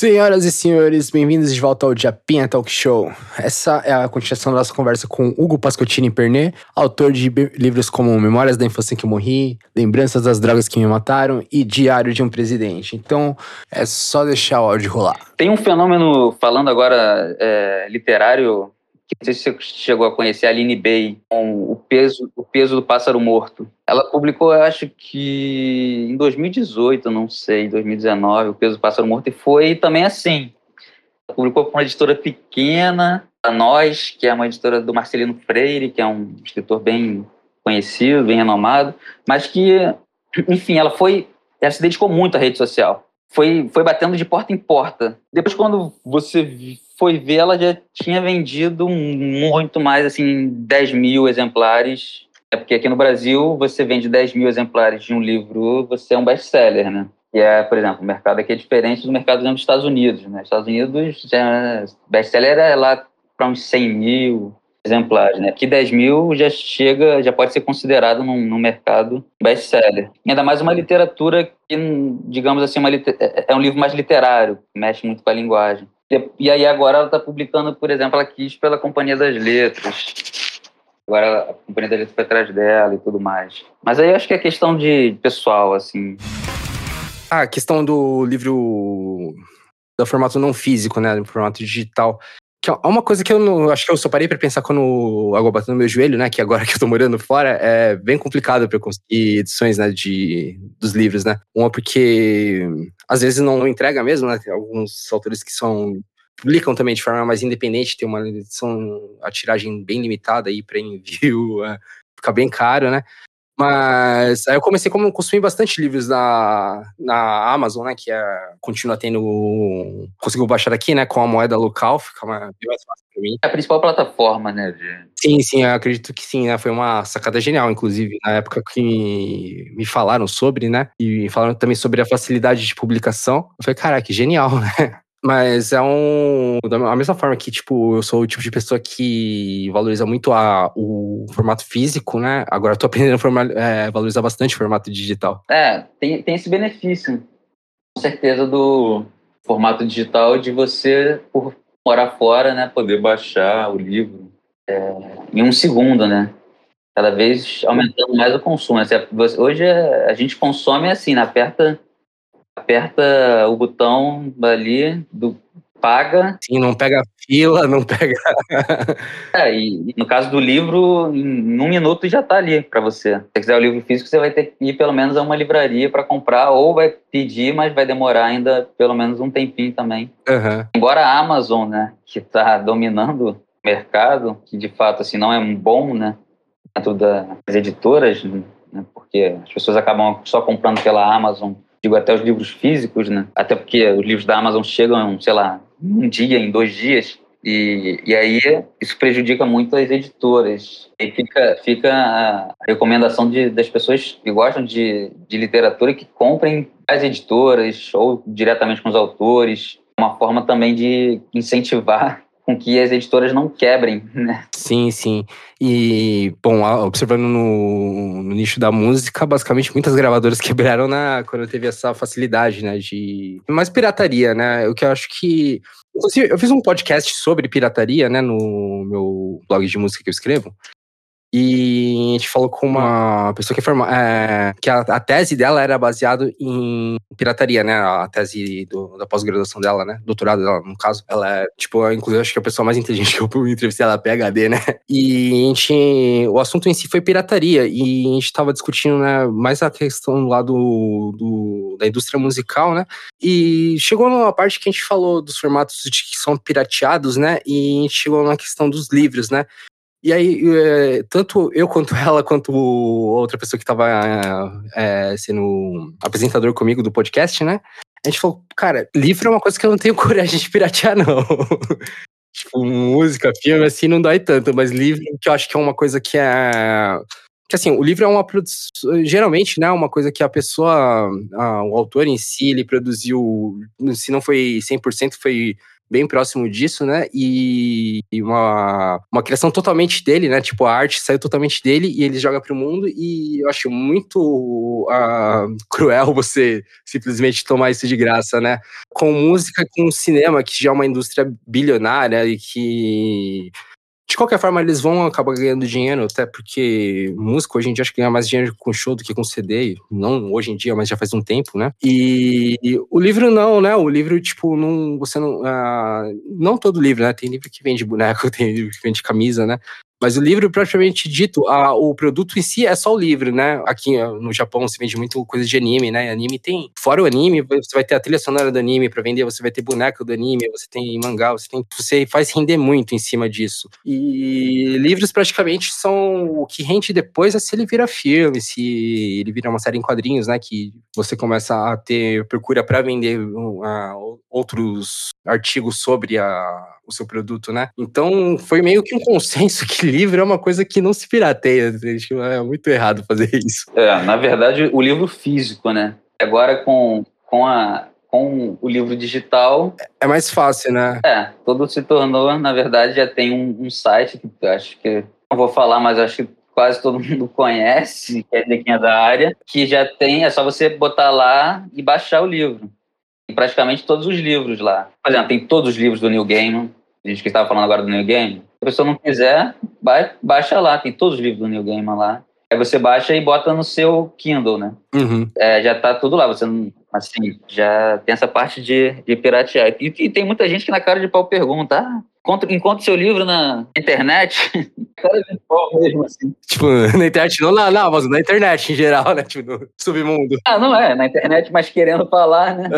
Senhoras e senhores, bem-vindos de volta ao Japinha Talk Show. Essa é a continuação da nossa conversa com Hugo Pascottini Pernet, autor de livros como Memórias da Infância que Morri, Lembranças das Drogas que Me Mataram e Diário de um Presidente. Então, é só deixar o áudio rolar. Tem um fenômeno, falando agora é, literário, que não sei se você chegou a conhecer, a Aline Bay, com o peso, o peso do pássaro morto. Ela publicou, eu acho que em 2018, não sei, 2019, o peso do pássaro morto, e foi também assim. Ela publicou com uma editora pequena, a Nós, que é uma editora do Marcelino Freire, que é um escritor bem conhecido, bem renomado, mas que, enfim, ela foi, ela se dedicou muito à rede social foi, foi batendo de porta em porta. Depois, quando você foi ver, ela já tinha vendido muito mais, assim, 10 mil exemplares. É porque aqui no Brasil, você vende 10 mil exemplares de um livro, você é um best-seller, né? E é, por exemplo, o mercado aqui é diferente do mercado dos Estados Unidos, né? Estados Unidos, já, best-seller é lá para uns 100 mil exemplares, né? Aqui 10 mil já chega, já pode ser considerado num, num mercado best-seller. Ainda mais uma literatura que, digamos assim, uma é é um livro mais literário, mexe muito com a linguagem. E, aí agora ela está publicando, por exemplo, ela quis pela Companhia das Letras. Agora a Companhia das Letras foi atrás dela e tudo mais. Mas aí eu acho que é questão de pessoal, assim. Ah, a questão do livro do formato não físico, né, do formato digital. Que é uma coisa que eu não, acho que eu só parei pra pensar quando água bateu no meu joelho, né, que agora que eu tô morando fora, é bem complicado pra eu conseguir edições, né, de, dos livros, né. Uma porque às vezes não entrega mesmo, né, tem alguns autores que são publicam também de forma mais independente, tem uma edição, a tiragem bem limitada aí para envio, é, fica bem caro, né. Mas aí eu comecei como consumir bastante livros na, na Amazon, né? Que é, continua tendo. Conseguiu baixar aqui, né? Com a moeda local, fica uma, bem mais fácil pra mim. É a principal plataforma, né? de- Sim, sim, eu acredito que sim, né? Foi uma sacada genial, inclusive, na época que me falaram sobre, né? E falaram também sobre a facilidade de publicação. Eu falei, caraca, genial, né? Mas é um. Da mesma forma que, tipo, eu sou o tipo de pessoa que valoriza muito a, o formato físico, né? Agora eu tô aprendendo a forma- é, valorizar bastante o formato digital. É, tem, tem esse benefício, com certeza, do formato digital de você, por morar fora, né, poder baixar o livro é, em um segundo, né? Cada vez aumentando mais o consumo. né? Hoje é- a gente consome assim, né? aperta, aperta o botão ali do paga Sim, não pega fila, não pega. É, e no caso do livro, em um minuto já está ali para você. Se você quiser o livro físico, você vai ter que ir pelo menos a uma livraria para comprar, ou vai pedir, mas vai demorar ainda pelo menos um tempinho também. Aham. Embora a Amazon, né, que está dominando o mercado, que de fato assim não é bom, né, dentro das editoras, né, porque as pessoas acabam só comprando pela Amazon, digo até os livros físicos, né, até porque os livros da Amazon chegam, sei lá, um dia, em dois dias, e, e aí isso prejudica muito as editoras. E fica, fica a recomendação de, das pessoas que gostam de, de literatura que comprem as editoras ou diretamente com os autores. Uma forma também de incentivar com que as editoras não quebrem, né? Sim, sim. E, bom, observando no, no nicho da música, basicamente muitas gravadoras quebraram na, quando teve essa facilidade, né, de... Mais pirataria, né, o que eu acho que... Eu fiz um podcast sobre pirataria, né, no meu blog de música que eu escrevo, e a gente falou com uma pessoa que, forma, é, que a, a tese dela era baseada em pirataria, né? A tese do- da pós-graduação dela, né? Doutorado dela, no caso. Ela é, tipo, inclusive, acho que é a pessoa mais inteligente que eu entrevistei, ela é PHD, né? E a gente. O assunto em si foi pirataria. E a gente tava discutindo, né? Mais a questão lá do, do- da indústria musical, né? E chegou numa parte que a gente falou dos formatos de que são pirateados, né? E a gente chegou na questão dos livros, né? E aí, é, tanto eu quanto ela, quanto outra pessoa que estava é, sendo apresentador comigo do podcast, né? A gente falou, cara, livro é uma coisa que eu não tenho coragem de piratear, não. tipo, música, filme, assim, não dói tanto, mas livro, que eu acho que é uma coisa que é. Que assim, o livro é uma produção. Geralmente, né, uma coisa que a pessoa, a, o autor em si, ele produziu. Se não foi 100%, foi bem próximo disso, né? E uma, uma criação totalmente dele, né? Tipo, a arte saiu totalmente dele e ele joga pro mundo. E eu acho muito uh, cruel você simplesmente tomar isso de graça, né? Com música, com cinema, que já é uma indústria bilionária e que de qualquer forma, eles vão acabar ganhando dinheiro, até porque músico hoje em dia acho que ganha mais dinheiro com show do que com CD. Não hoje em dia, mas já faz um tempo, né? E, o livro não, né? O livro, tipo, não. Você não. Uh, não todo livro, né? Tem livro que vende boneco, tem livro que vende camisa, né? Mas o livro, propriamente dito, a, o produto em si é só o livro, né? Aqui no Japão se vende muito coisa de anime, né? Anime tem. Fora o anime, você vai ter a trilha sonora do anime para vender, você vai ter boneco do anime, você tem mangá, você tem. Você faz render muito em cima disso. E livros praticamente são o que rende depois é se ele vira filme, se ele vira uma série em quadrinhos, né? Que você começa a ter procura para vender uh, outros artigos sobre a o seu produto, né? Então foi meio que um consenso que livro é uma coisa que não se pirateia. É muito errado fazer isso. É, na verdade, o livro físico, né? Agora com, com a, com o livro digital. É mais fácil, né? É, tudo se tornou, na verdade, já tem um, um site que eu acho que. Não vou falar, mas acho que quase todo mundo conhece, quer dizer, quem é da área, que já tem, é só você botar lá e baixar o livro. E praticamente todos os livros lá. Por exemplo, tem todos os livros do Neil Gaiman, a gente que estava falando agora do New Game, se a pessoa não quiser, baixa lá, tem todos os livros do New Game lá. Aí você baixa e bota no seu Kindle, né? Uhum. É, já tá tudo lá, você não, assim, já tem essa parte de, de piratear. E, e, tem muita gente que na cara de pau pergunta, ah, encontre seu livro na internet. Cara de pau mesmo, assim. Tipo, na internet, não na, na na internet em geral, né? Tipo, no submundo. Ah, não é, na internet, mas querendo falar, né?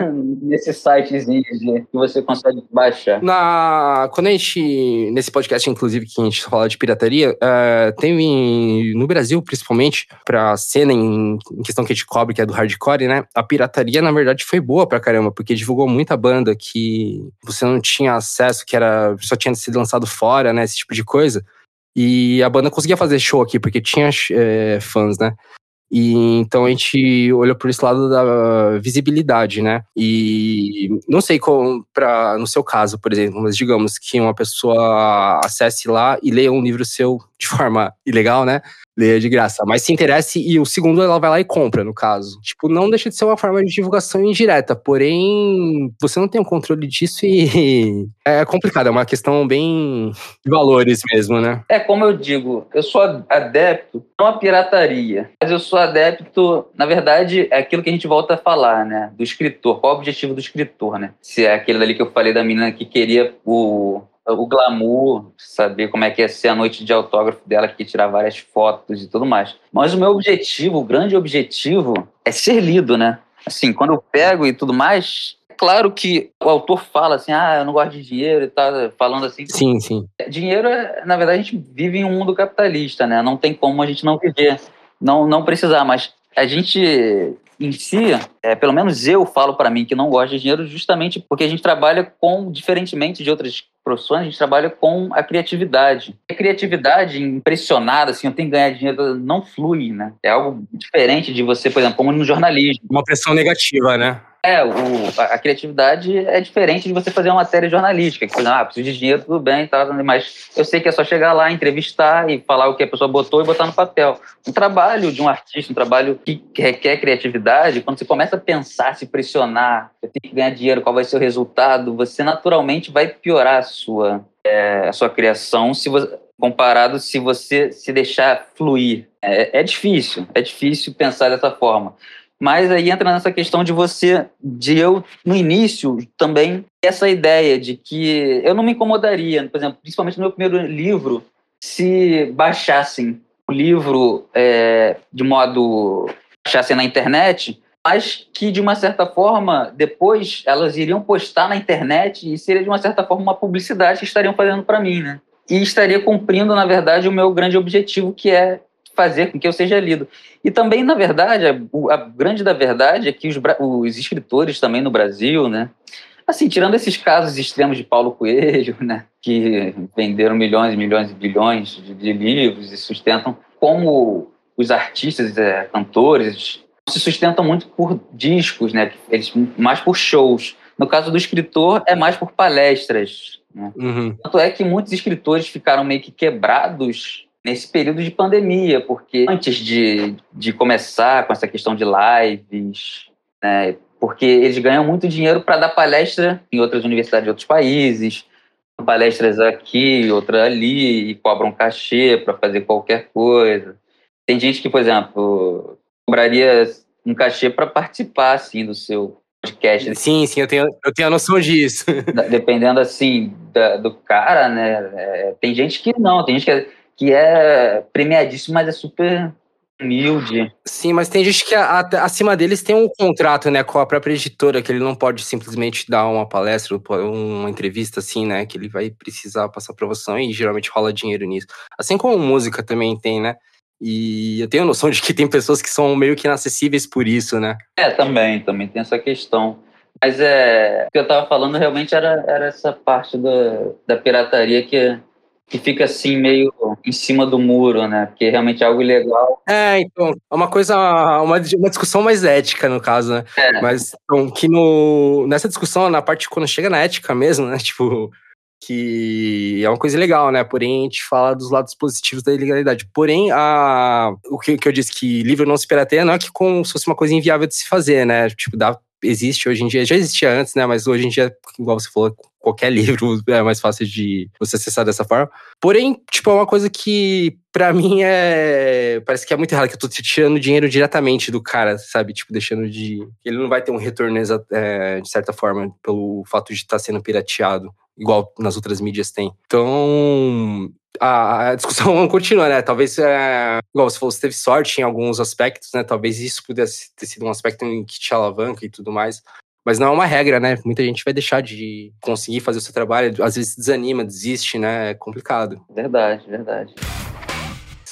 Uhum. Nesse sitezinho que você consegue baixar. Na, quando a gente, nesse podcast, inclusive, que a gente fala de pirataria, uh, tem no Brasil, principalmente, pra cena em, em, questão que a gente cobre, que é do hardcore, né? A pirataria, na verdade, foi boa pra caramba, porque divulgou muita banda que você não tinha acesso, que era só tinha sido lançado fora, né? Esse tipo de coisa. E a banda conseguia fazer show aqui, porque tinha é, fãs, né? E então a gente olhou por esse lado da visibilidade, né? E não sei como para no seu caso, por exemplo, mas digamos que uma pessoa acesse lá e leia um livro seu de forma ilegal, né? Leia de graça. Mas se interesse e o segundo ela vai lá e compra, no caso. Tipo, não deixa de ser uma forma de divulgação indireta, porém você não tem o controle disso e é complicado, é uma questão bem de valores mesmo, né? É como eu digo, eu sou adepto não a pirataria, mas eu sou adepto, na verdade, é aquilo que a gente volta a falar, né? Do escritor, qual é o objetivo do escritor, né? Se é aquele ali que eu falei da menina que queria o o glamour, saber como é que ia ser a noite de autógrafo dela, que ia tirar várias fotos e tudo mais. Mas o meu objetivo, o grande objetivo, é ser lido, né? Assim, quando eu pego e tudo mais, é claro que o autor fala assim, ah, eu não gosto de dinheiro e tal, falando assim. Sim, sim. Dinheiro, é, na verdade, a gente vive em um mundo capitalista, né? Não tem como a gente não viver, não, não precisar, mas a gente em si, é, pelo menos eu falo para mim que não gosto de dinheiro justamente porque a gente trabalha com, diferentemente de outras profissões, a gente trabalha com a criatividade. A criatividade impressionada, assim, eu tenho que ganhar dinheiro, não flui, né? É algo diferente de você, por exemplo, como no jornalismo. Uma pressão negativa, né? É, o, a, criatividade é diferente de você fazer uma matéria jornalística, que, exemplo, ah, preciso de dinheiro, tudo bem, tá, mas eu sei que é só chegar lá, entrevistar e falar o que a pessoa botou e botar no papel. Um trabalho de um artista, um trabalho que requer criatividade, quando você começa a pensar, se pressionar, você tem que ganhar dinheiro, qual vai ser o resultado, você naturalmente vai piorar a sua, é, a sua criação se você, comparado se você se deixar fluir. É, é difícil, é difícil pensar dessa forma. Mas aí entra nessa questão de você, de eu, no início, também, essa ideia de que eu não me incomodaria, por exemplo, principalmente no meu primeiro livro, se baixassem o livro é, de modo. baixassem na internet, mas que, de uma certa forma, depois elas iriam postar na internet e seria, de uma certa forma, uma publicidade que estariam fazendo para mim, né? E estaria cumprindo, na verdade, o meu grande objetivo, que é fazer com que eu seja lido. E também, na verdade, a, a grande da verdade é que os, os, escritores também no Brasil, né? Assim, tirando esses casos extremos de Paulo Coelho, né? Que venderam milhões e milhões e bilhões de, de livros e sustentam como os artistas, é, cantores, se sustentam muito por discos, né? Eles mais por shows. No caso do escritor, é mais por palestras. Né? Uhum. Tanto é que muitos escritores ficaram meio que quebrados nesse período de pandemia, porque antes de, de começar com essa questão de lives, né, porque eles ganham muito dinheiro para dar palestra em outras universidades de outros países, palestras aqui, outra ali, e cobram cachê para fazer qualquer coisa. Tem gente que, por exemplo, cobraria um cachê para participar assim do seu podcast. Sim, sim, eu tenho, eu tenho a noção disso. Dependendo assim da, do cara, né? É, tem gente que não, tem gente que é, que é premiadíssimo, mas é super humilde. Sim, mas tem gente que a, a, acima deles tem um contrato, né, com a própria editora, que ele não pode simplesmente dar uma palestra, uma entrevista assim, né, que ele vai precisar passar aprovação e geralmente rola dinheiro nisso. Assim como música também tem, né? E eu tenho a noção de que tem pessoas que são meio que inacessíveis por isso, né? É, também, também tem essa questão. Mas é, o que eu tava falando realmente era, era essa parte da, da pirataria que que fica assim meio em cima do muro, né? Porque realmente é algo ilegal. É, então, é uma coisa, uma, uma discussão mais ética, no caso, né? É. Mas então, que no, nessa discussão, na parte quando chega na ética mesmo, né? Tipo, que é uma coisa legal, né? Porém, a gente fala dos lados positivos da ilegalidade. Porém, a, o que, que eu disse que livro não se pirateia não é que como se fosse uma coisa inviável de se fazer, né? Tipo, dá, existe hoje em dia, já existia antes, né? Mas hoje em dia, igual você falou, qualquer livro é mais fácil de você acessar dessa forma. Porém, tipo, é uma coisa que para mim é. Parece que é muito errado, que eu tô tirando dinheiro diretamente do cara, sabe? Tipo, deixando de. Ele não vai ter um retorno é, de certa forma pelo fato de estar tá sendo pirateado, igual nas outras mídias tem. Então. A, discussão continua, né? Talvez, é, igual você falou, você teve sorte em alguns aspectos, né? Talvez isso pudesse ter sido um aspecto em que te alavanca e tudo mais. Mas não é uma regra, né? Muita gente vai deixar de conseguir fazer o seu trabalho, às vezes desanima, desiste, né? É complicado. Verdade, verdade.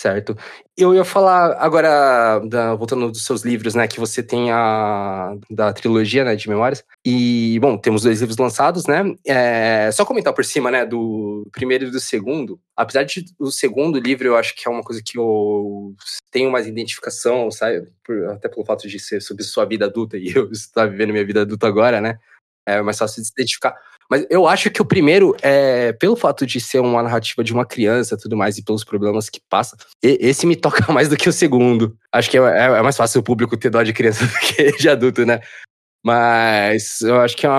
Certo. Eu ia falar agora, da, voltando dos seus livros, né? Que você tem a da trilogia, né? De memórias. E, bom, temos dois livros lançados, né? É, só comentar por cima, né? Do primeiro e do segundo. Apesar de o segundo livro, eu acho que é uma coisa que eu tenho mais identificação, sabe? Por, até pelo fato de ser sobre sua vida adulta e eu estar vivendo minha vida adulta agora, né? É mais fácil de se identificar. Mas eu acho que o primeiro, é, pelo fato de ser uma narrativa de uma criança tudo mais, e pelos problemas que passa, esse me toca mais do que o segundo. Acho que é, é, é mais fácil o público ter dó de criança do que de adulto, né? Mas eu acho que é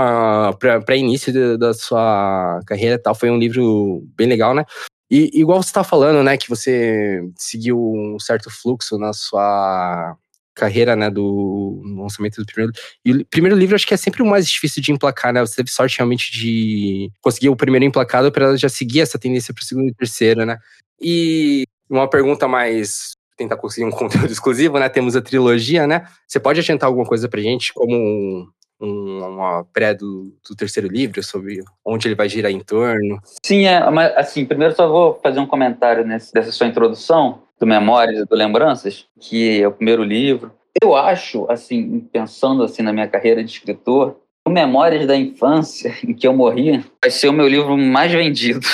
para início da sua carreira tal, foi um livro bem legal, né? E igual você tá falando, né, que você seguiu um certo fluxo na sua carreira, né, do lançamento do primeiro. E o primeiro livro acho que é sempre o mais difícil de emplacar, né? Você teve sorte realmente de conseguir o primeiro emplacado para já seguir essa tendência para o segundo e terceiro, né? E uma pergunta mais tentar conseguir um conteúdo exclusivo, né? Temos a trilogia, né? Você pode adiantar alguma coisa pra gente, como um, uma pré do, do, terceiro livro, sobre onde ele vai girar em torno? Sim, é, mas assim, primeiro só vou fazer um comentário nesse, dessa sua introdução, do Memórias do Lembranças, que é o primeiro livro. Eu acho, assim, pensando assim na minha carreira de escritor, o Memórias da Infância, em que eu morri, vai ser o meu livro mais vendido.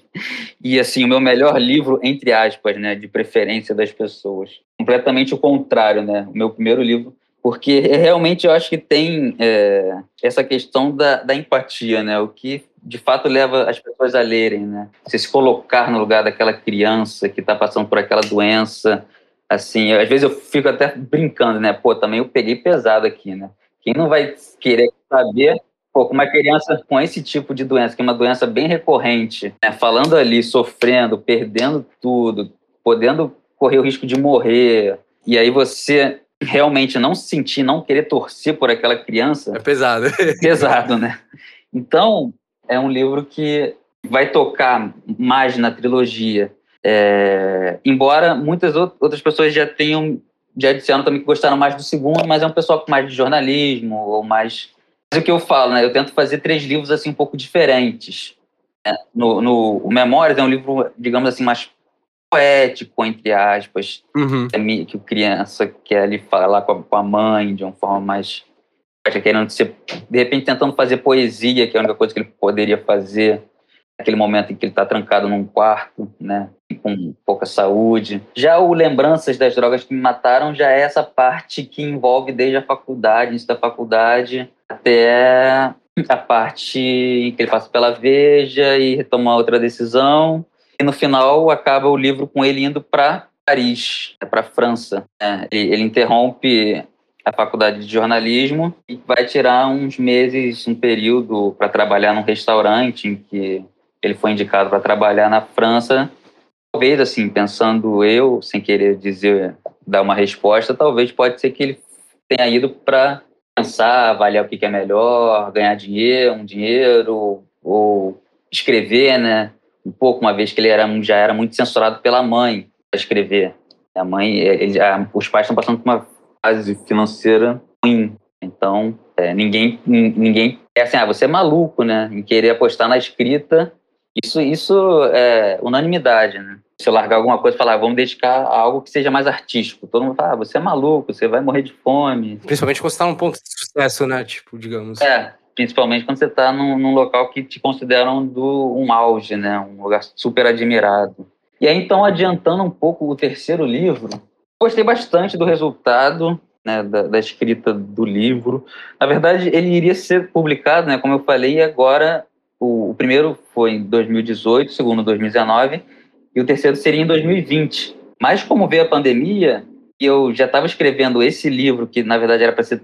e, assim, o meu melhor livro, entre aspas, né, de preferência das pessoas. Completamente o contrário, né? O meu primeiro livro porque realmente eu acho que tem é, essa questão da, da, empatia, né? O que de fato leva as pessoas a lerem, né? Você se colocar no lugar daquela criança que está passando por aquela doença, assim, às vezes eu fico até brincando, né? Pô, também eu peguei pesado aqui, né? Quem não vai querer saber, pô, uma criança com esse tipo de doença, que é uma doença bem recorrente, né? falando ali, sofrendo, perdendo tudo, podendo correr o risco de morrer, e aí você realmente não sentir, não querer torcer por aquela criança. É pesado. É pesado, né? Então, é um livro que vai tocar mais na trilogia. É, embora muitas outras pessoas já tenham, já disseram também que gostaram mais do segundo, mas é um pessoal com mais de jornalismo ou mais. Mas o que eu falo, né? Eu tento fazer três livros assim um pouco diferentes. Né? No, no o Memórias é um livro, digamos assim, mais poético, entre aspas, Uhum. que o criança quer ali falar com a, com a mãe de uma forma mais querendo ser, de repente tentando fazer poesia, que é a única coisa que ele poderia fazer naquele momento em que ele está trancado num quarto, né, com pouca saúde. Já o Lembranças das Drogas que Me Mataram já é essa parte que envolve desde a faculdade, início da faculdade, até a parte em que ele passa pela Veja e retoma outra decisão. E no final acaba o livro com ele indo para Paris, para França. Né? Ele, ele interrompe a faculdade de jornalismo e vai tirar uns meses, um período para trabalhar num restaurante em que ele foi indicado para trabalhar na França. Talvez, assim, pensando eu, sem querer dizer, dar uma resposta, talvez pode ser que ele tenha ido para pensar, avaliar o que é melhor, ganhar dinheiro, um dinheiro, ou escrever, né? Um pouco, uma vez que ele era, já era muito censurado pela mãe para escrever. A mãe, ele, a, os pais estão passando por uma fase financeira ruim. Então, é, ninguém, ninguém é assim, ah, você é maluco, né? Em querer apostar na escrita. Isso, isso é unanimidade, né? Se eu largar alguma coisa e falar, ah, vamos dedicar a algo que seja mais artístico. Todo mundo fala, ah, você é maluco, você vai morrer de fome. Principalmente quando você está num ponto de sucesso, né? Tipo, digamos. É, principalmente quando você está num, num, local que te consideram do, um auge, né? Um lugar super admirado. E aí, então, adiantando um pouco o terceiro livro, gostei bastante do resultado né, da, da, escrita do livro. Na verdade, ele iria ser publicado, né, como eu falei, agora o, o primeiro foi em 2018, o segundo em 2019, e o terceiro seria em 2020. Mas como veio a pandemia, eu já estava escrevendo esse livro, que na verdade era para ser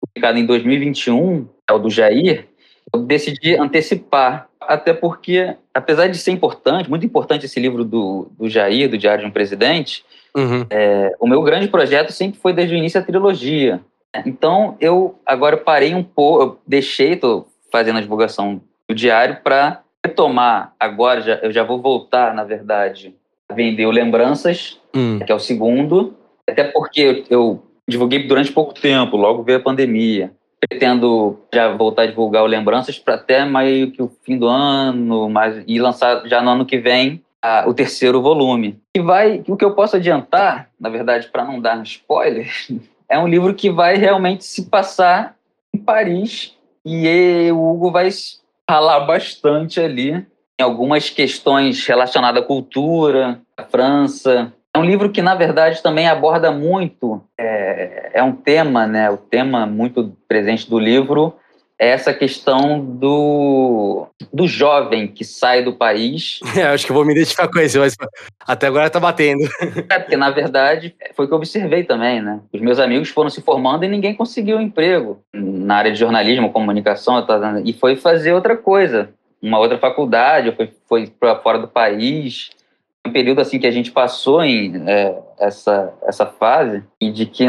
publicado em 2021, é o do Jair, eu decidi antecipar. Até porque, apesar de ser importante, muito importante esse livro do, do Jair, do Diário de um Presidente, uhum. é, o meu grande projeto sempre foi desde o início a trilogia. Então, eu agora parei um pouco, deixei, estou fazendo a divulgação do Diário para retomar. Agora, já, eu já vou voltar, na verdade, a vender o Lembranças, uhum. que é o segundo, até porque eu, eu divulguei durante pouco tempo, logo veio a pandemia pretendo já voltar a divulgar o Lembranças para até meio que o fim do ano, mas e lançar já no ano que vem a, o terceiro volume. E vai, o que eu posso adiantar, na verdade, para não dar spoiler, é um livro que vai realmente se passar em Paris e o Hugo vai ralar bastante ali em algumas questões relacionadas à cultura, à França, é um livro que, na verdade, também aborda muito, é, é um tema, né? O tema muito presente do livro é essa questão do, do jovem que sai do país. É, acho que vou me identificar com isso, mas até agora tá batendo. É, porque, na verdade, foi o que eu observei também, né? Os meus amigos foram se formando e ninguém conseguiu emprego na área de jornalismo, comunicação, e foi fazer outra coisa, uma outra faculdade, foi, foi para fora do país um período assim que a gente passou em é, essa, essa fase e de que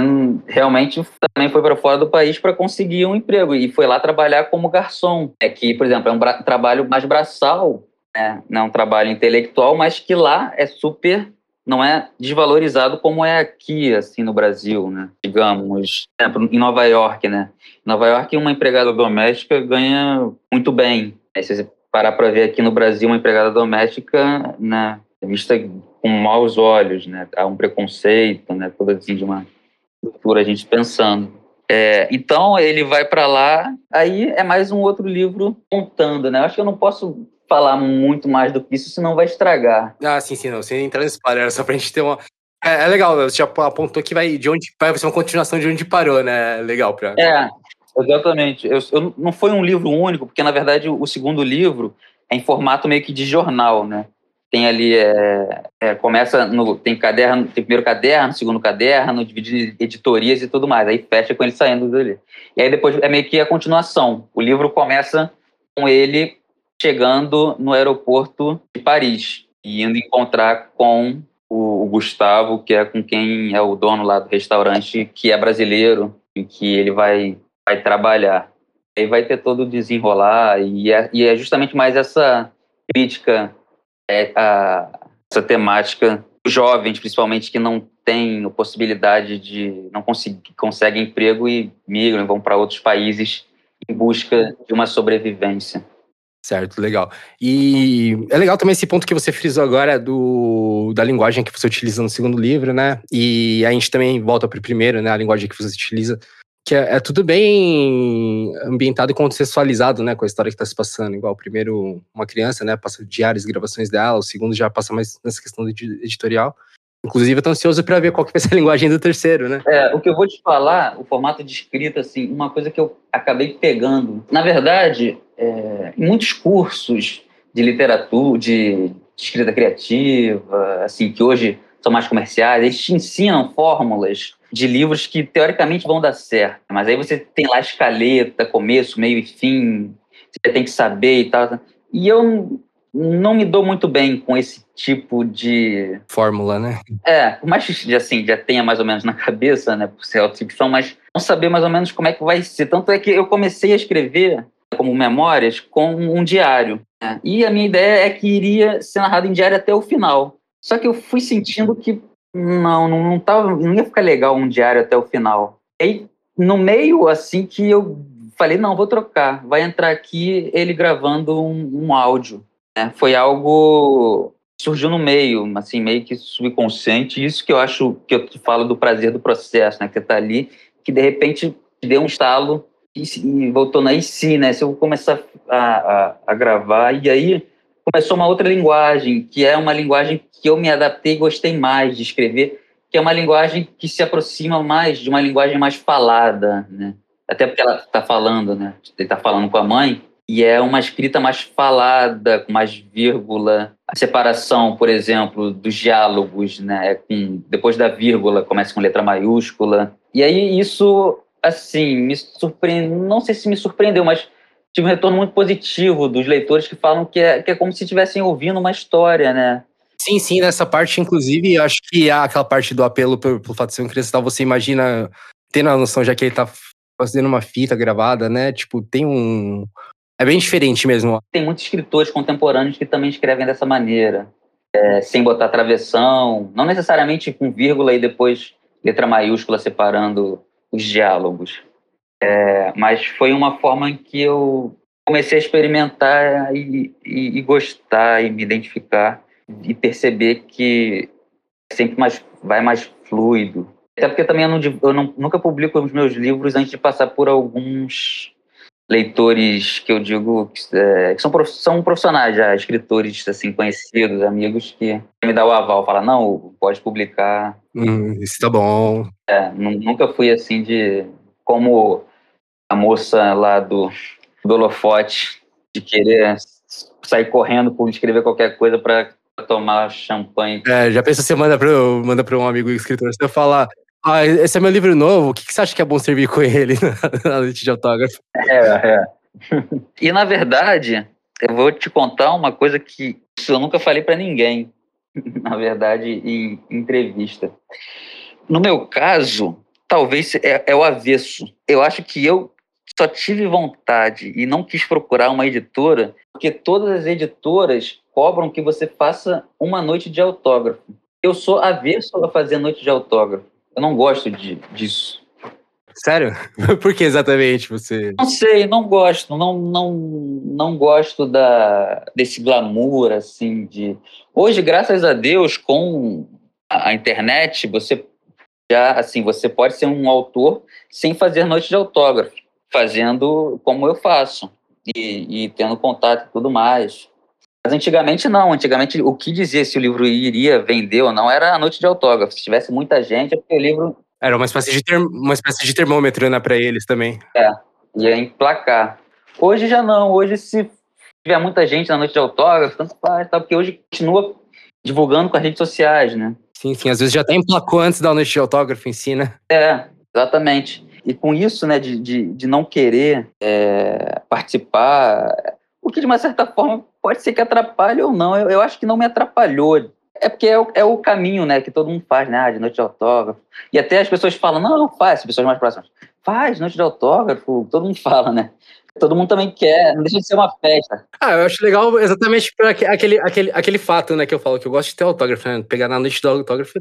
realmente também foi para fora do país para conseguir um emprego e foi lá trabalhar como garçom. É que, por exemplo, é um trabalho mais braçal, né? não é um trabalho intelectual, mas que lá é super não é desvalorizado como é aqui, assim, no Brasil, né? Digamos, em Nova York, né? Em Nova York, uma empregada doméstica ganha muito bem. Aí, se você parar para ver aqui no Brasil, uma empregada doméstica, né? Vista com maus olhos, né? Há um preconceito, né? Toda assim de uma cultura a gente pensando. É, então ele vai para lá, aí é mais um outro livro contando, né? Acho que eu não posso falar muito mais do que isso, senão vai estragar. Ah, sim, sim, não. Sem entrar nesse spoiler, só pra gente ter uma. É, é, legal, você já apontou que vai de onde vai ser uma continuação de onde parou, né? Legal pra. É, exatamente. Eu, eu, não foi um livro único, porque na verdade o segundo livro é em formato meio que de jornal, né? Tem ali é, é, começa no tem caderno tem primeiro caderno segundo caderno dividido em editorias e tudo mais aí fecha com ele saindo dali. E aí depois é meio que a continuação. O livro começa com ele chegando no aeroporto de Paris e indo encontrar com o, o Gustavo que é com quem é o dono lá do restaurante que é brasileiro e que ele vai vai trabalhar. Aí vai ter todo o desenrolar e é, e é justamente mais essa crítica é a, essa temática jovens, principalmente, que não têm possibilidade de. não conseguem emprego e migram, vão para outros países em busca de uma sobrevivência. Certo, legal. E é legal também esse ponto que você frisou agora do, da linguagem que você utiliza no segundo livro, né? E a gente também volta para o primeiro, né? A linguagem que você utiliza, que é, é, tudo bem ambientado e contextualizado, né? Com a história que está se passando. Igual primeiro, uma criança, né? Passa diários, gravações dela. O segundo já passa mais nessa questão editorial. Inclusive, eu tô ansioso para ver qual que vai ser a linguagem do terceiro, né? É, o que eu vou te falar, o formato de escrita, assim, uma coisa que eu acabei pegando. Na verdade, é, em muitos cursos de literatura, de, de escrita criativa, assim, que hoje são mais comerciais, eles te ensinam fórmulas de livros que teoricamente vão dar certo. Mas aí você tem lá escaleta, começo, meio e fim, você tem que saber e tal. E eu não me dou muito bem com esse tipo de fórmula, né? É, por mais que assim já tenha mais ou menos na cabeça, né, por ser autoficção, mas não saber mais ou menos como é que vai ser. Tanto é que eu comecei a escrever como memórias com um diário. Né? E a minha ideia é que iria ser narrado em diário até o final. Só que eu fui sentindo que não, não, não, tava, não ia ficar legal um diário até o final. E no meio, assim, que eu falei, não, vou trocar. Vai entrar aqui ele gravando um, um áudio. Né? Foi algo surgiu no meio, assim, meio que subconsciente. Isso que eu acho que eu falo do prazer do processo, né? Que tá ali, que de repente deu um estalo e, e voltou na si, né? Se eu começar a, a, a, gravar, e aí começou uma outra linguagem, que é uma linguagem que eu me adaptei e gostei mais de escrever, que é uma linguagem que se aproxima mais de uma linguagem mais falada, né? Até porque ela está falando, né? Ele está falando com a mãe, e é uma escrita mais falada, com mais vírgula. A separação, por exemplo, dos diálogos, né? É com, depois da vírgula começa com letra maiúscula. E aí isso, assim, me surpreendeu, não sei se me surpreendeu, mas tive um retorno muito positivo dos leitores que falam que é, que é como se estivessem ouvindo uma história, né? Sim, sim, nessa parte, inclusive, acho que há aquela parte do apelo pelo, pelo fato de ser um cristal, você imagina, tendo a noção, já que ele tá fazendo uma fita gravada, né? Tipo, tem um, é bem diferente mesmo. Tem muitos escritores contemporâneos que também escrevem dessa maneira, é, sem botar travessão, não necessariamente com vírgula e depois letra maiúscula separando os diálogos. É, mas foi uma forma em que eu comecei a experimentar e, e, e, gostar e me identificar e perceber que sempre mais vai mais fluido. Até porque também eu, não, eu não, nunca publico os meus livros antes de passar por alguns leitores que eu digo é, que são, são profissionais já, escritores assim conhecidos, amigos que me dá o aval, fala não, pode publicar. Hum, isso tá bom. É, nunca fui assim de como a moça lá do, do Holofote de querer sair correndo por escrever qualquer coisa para tomar champanhe. É, já pensa você manda para manda um amigo escritor, você falar ah, esse é meu livro novo. O que, que você acha que é bom servir com ele na noite de autógrafo? É, é. e na verdade, eu vou te contar uma coisa que eu nunca falei para ninguém, na verdade, em entrevista. No meu caso, talvez é, é o avesso. Eu acho que eu só tive vontade e não quis procurar uma editora, porque todas as editoras cobram que você faça uma noite de autógrafo. Eu sou avesso a fazer noite de autógrafo. Eu não gosto de, disso. Sério? Por que exatamente você? Não sei, não gosto, não, não, não gosto da, desse glamour, assim, de... Hoje, graças a Deus, com a, internet, você já, assim, você pode ser um autor sem fazer noite de autógrafo, fazendo como eu faço, e, e tendo contato e tudo mais. Mas antigamente não, antigamente o que dizia se o livro iria vender ou não era a noite de autógrafo. Se tivesse muita gente, é porque o livro. Era uma espécie de, uma espécie de termômetro né, para eles também. É, ia emplacar. Hoje já não, hoje se tiver muita gente na noite de autógrafo, tanto faz, tá? porque hoje continua divulgando com as redes sociais, né? Sim, sim, às vezes já até emplacou antes da noite de autógrafo em si, né? É, exatamente. E com isso, né, de, de, de não querer é, participar, o que de uma certa forma pode ser que atrapalhe ou não. Eu, eu acho que não me atrapalhou. É porque é o, é o, caminho, né, que todo mundo faz, né, ah, de noite de autógrafo. E até as pessoas falam, não, não faz, as pessoas mais próximas. faz noite de autógrafo, todo mundo fala, né? Todo mundo também quer, não deixa de ser uma festa. Ah, eu acho legal exatamente por aquele, aquele, aquele fato, né, que eu falo, que eu gosto de ter autógrafo, né? Pegar na noite do autógrafo.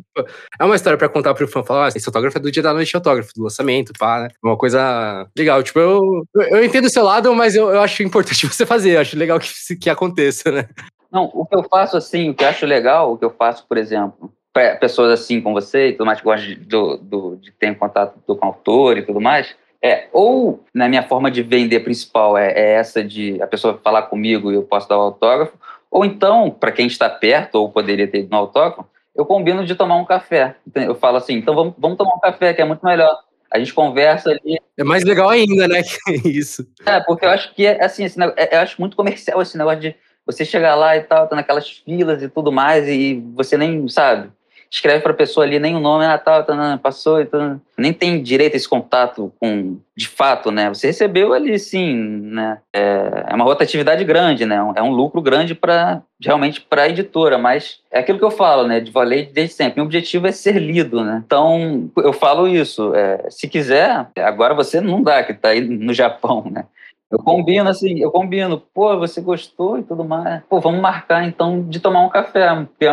É uma história pra contar pro fã, falar, ah, esse autógrafo é do dia da noite de autógrafo, do lançamento, pá, né? Uma coisa legal. Tipo, eu, eu entendo o seu lado, mas eu, eu acho importante você fazer, eu acho legal que, que aconteça, né? Não, o que eu faço assim, o que eu acho legal, o que eu faço, por exemplo, para pessoas assim como você e tudo mais, que gostam de, do, do, de ter contato com o autor e tudo mais, é, ou na minha forma de vender principal é, é, essa de a pessoa falar comigo e eu posso dar o autógrafo, ou então, para quem está perto ou poderia ter ido no autógrafo, eu combino de tomar um café. Eu falo assim, então vamos, vamos tomar um café, que é muito melhor. A gente conversa ali. É mais legal ainda, né? Isso. É, porque eu acho que é assim, negócio, é, eu acho muito comercial esse negócio de você chegar lá e tal, tá naquelas filas e tudo mais, e você nem sabe escreve para a pessoa ali nem o nome, ah, tá, tá, passou, então, nem tem direito a esse contato com, de fato, né? Você recebeu ali, sim, né? É, é uma rotatividade grande, né? É um lucro grande para realmente para a editora, mas é aquilo que eu falo, né? De valer desde sempre. Meu objetivo é ser lido, né? Então eu falo isso. É, se quiser, agora você não dá que está aí no Japão, né? Eu combino, assim, eu combino, pô, você gostou e tudo mais. Pô, vamos marcar então de tomar um café.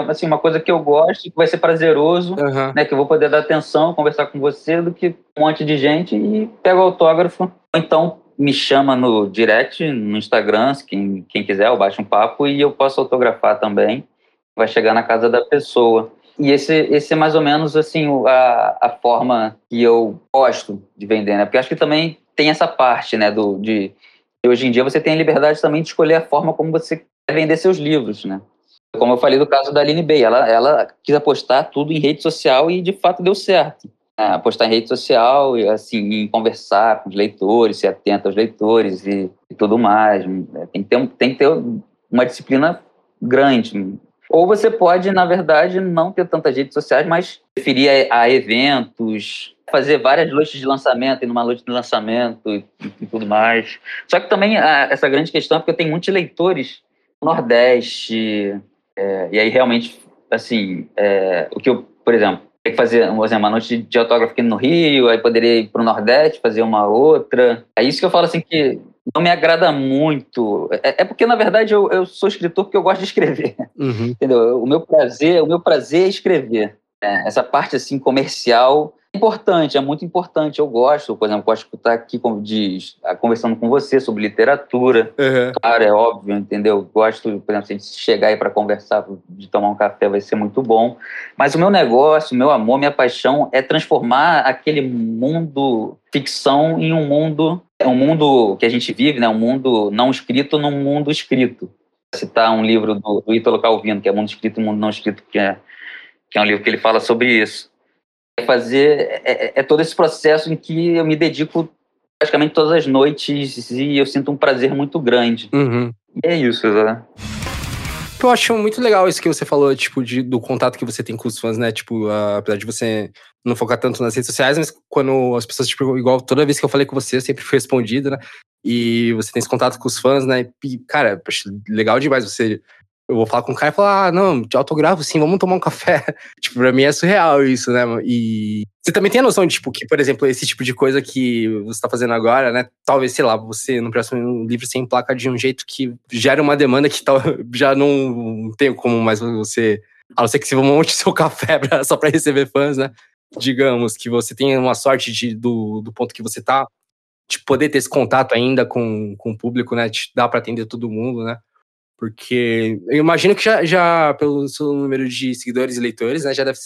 Assim, uma coisa que eu gosto, que vai ser prazeroso, uhum. né? Que eu vou poder dar atenção, conversar com você, do que um monte de gente e pega o autógrafo. Ou então me chama no direct, no Instagram, quem, quem quiser, eu baixo um papo e eu posso autografar também. Vai chegar na casa da pessoa. E esse, esse é mais ou menos assim a, a forma que eu gosto de vender, né? Porque acho que também tem essa parte, né, do, de e hoje em dia você tem a liberdade também de escolher a forma como você quer vender seus livros, né? Como eu falei do caso da Aline Bey, ela, ela quis apostar tudo em rede social e de fato deu certo. É, apostar em rede social, e, assim, em conversar com os leitores, ser atento aos leitores e, e tudo mais. É, tem que, ter, tem que ter uma disciplina grande. Ou você pode, na verdade, não ter tantas redes sociais, mas preferir a, a eventos, fazer várias noites de lançamento, e numa noite de lançamento e, e tudo mais. Só que também a, essa grande questão é porque eu tenho muitos leitores no Nordeste, é, e aí realmente, assim, é, o que eu, por exemplo, tem que fazer uma noite de autógrafo aqui no Rio, aí poderia ir para o Nordeste fazer uma outra. É isso que eu falo assim que não me agrada muito. É, é porque, na verdade, eu, eu, sou escritor porque eu gosto de escrever. Uhum. Entendeu? O meu prazer, o meu prazer é escrever. É, essa parte assim comercial importante, é muito importante. Eu gosto, por exemplo, gosto de estar aqui como diz, conversando com você sobre literatura. Uhum. Claro, é óbvio, entendeu? Gosto, por exemplo, de chegar aí para conversar, de tomar um café, vai ser muito bom. Mas o meu negócio, o meu amor, minha paixão é transformar aquele mundo ficção em um mundo, um mundo que a gente vive, né? Um mundo não escrito num mundo escrito. Vou citar um livro do, do Ítalo Calvino, que é Mundo Escrito e Mundo Não Escrito, que é, que é um livro que ele fala sobre isso fazer é, é, é, todo esse processo em que eu me dedico praticamente todas as noites e eu sinto um prazer muito grande. Uhum. E é isso, né? Eu acho muito legal isso que você falou, tipo, de, do contato que você tem com os fãs, né? Tipo, apesar de você não focar tanto nas redes sociais, mas quando as pessoas, tipo, igual toda vez que eu falei com você, eu sempre fui respondido, né? E você tem esse contato com os fãs, né? E, cara, acho legal demais você eu vou falar com o cara e falar, ah, não, de autografo sim, vamos tomar um café. tipo, pra mim é surreal isso, né? E você também tem a noção de, tipo, que, por exemplo, esse tipo de coisa que você tá fazendo agora, né? Talvez, sei lá, você no próximo livro sem placa de um jeito que gera uma demanda que tal, já não tem como mais você. A não ser que você monte seu café pra, só pra receber fãs, né? Digamos que você tenha uma sorte de, do, do ponto que você tá, de poder ter esse contato ainda com, com o público, né? De dar pra atender todo mundo, né? Porque eu imagino que já, já pelo seu número de seguidores e leitores, né, já deve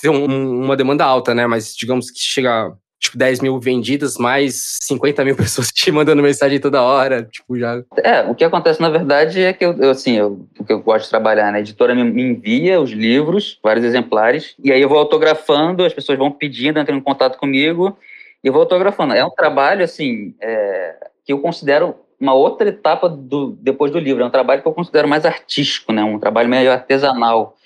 ter um, uma demanda alta, né? Mas digamos que chega tipo, 10 mil vendidas, mais 50 mil pessoas te mandando mensagem toda hora, tipo, já... É, o que acontece, na verdade, é que eu, eu assim, eu, o que eu gosto de trabalhar, né, a editora me, me, envia os livros, vários exemplares, e aí eu vou autografando, as pessoas vão pedindo, entram em contato comigo, e eu vou autografando. É um trabalho, assim, é, que eu considero uma outra etapa do, depois do livro. É um trabalho que eu considero mais artístico, né? um trabalho meio artesanal.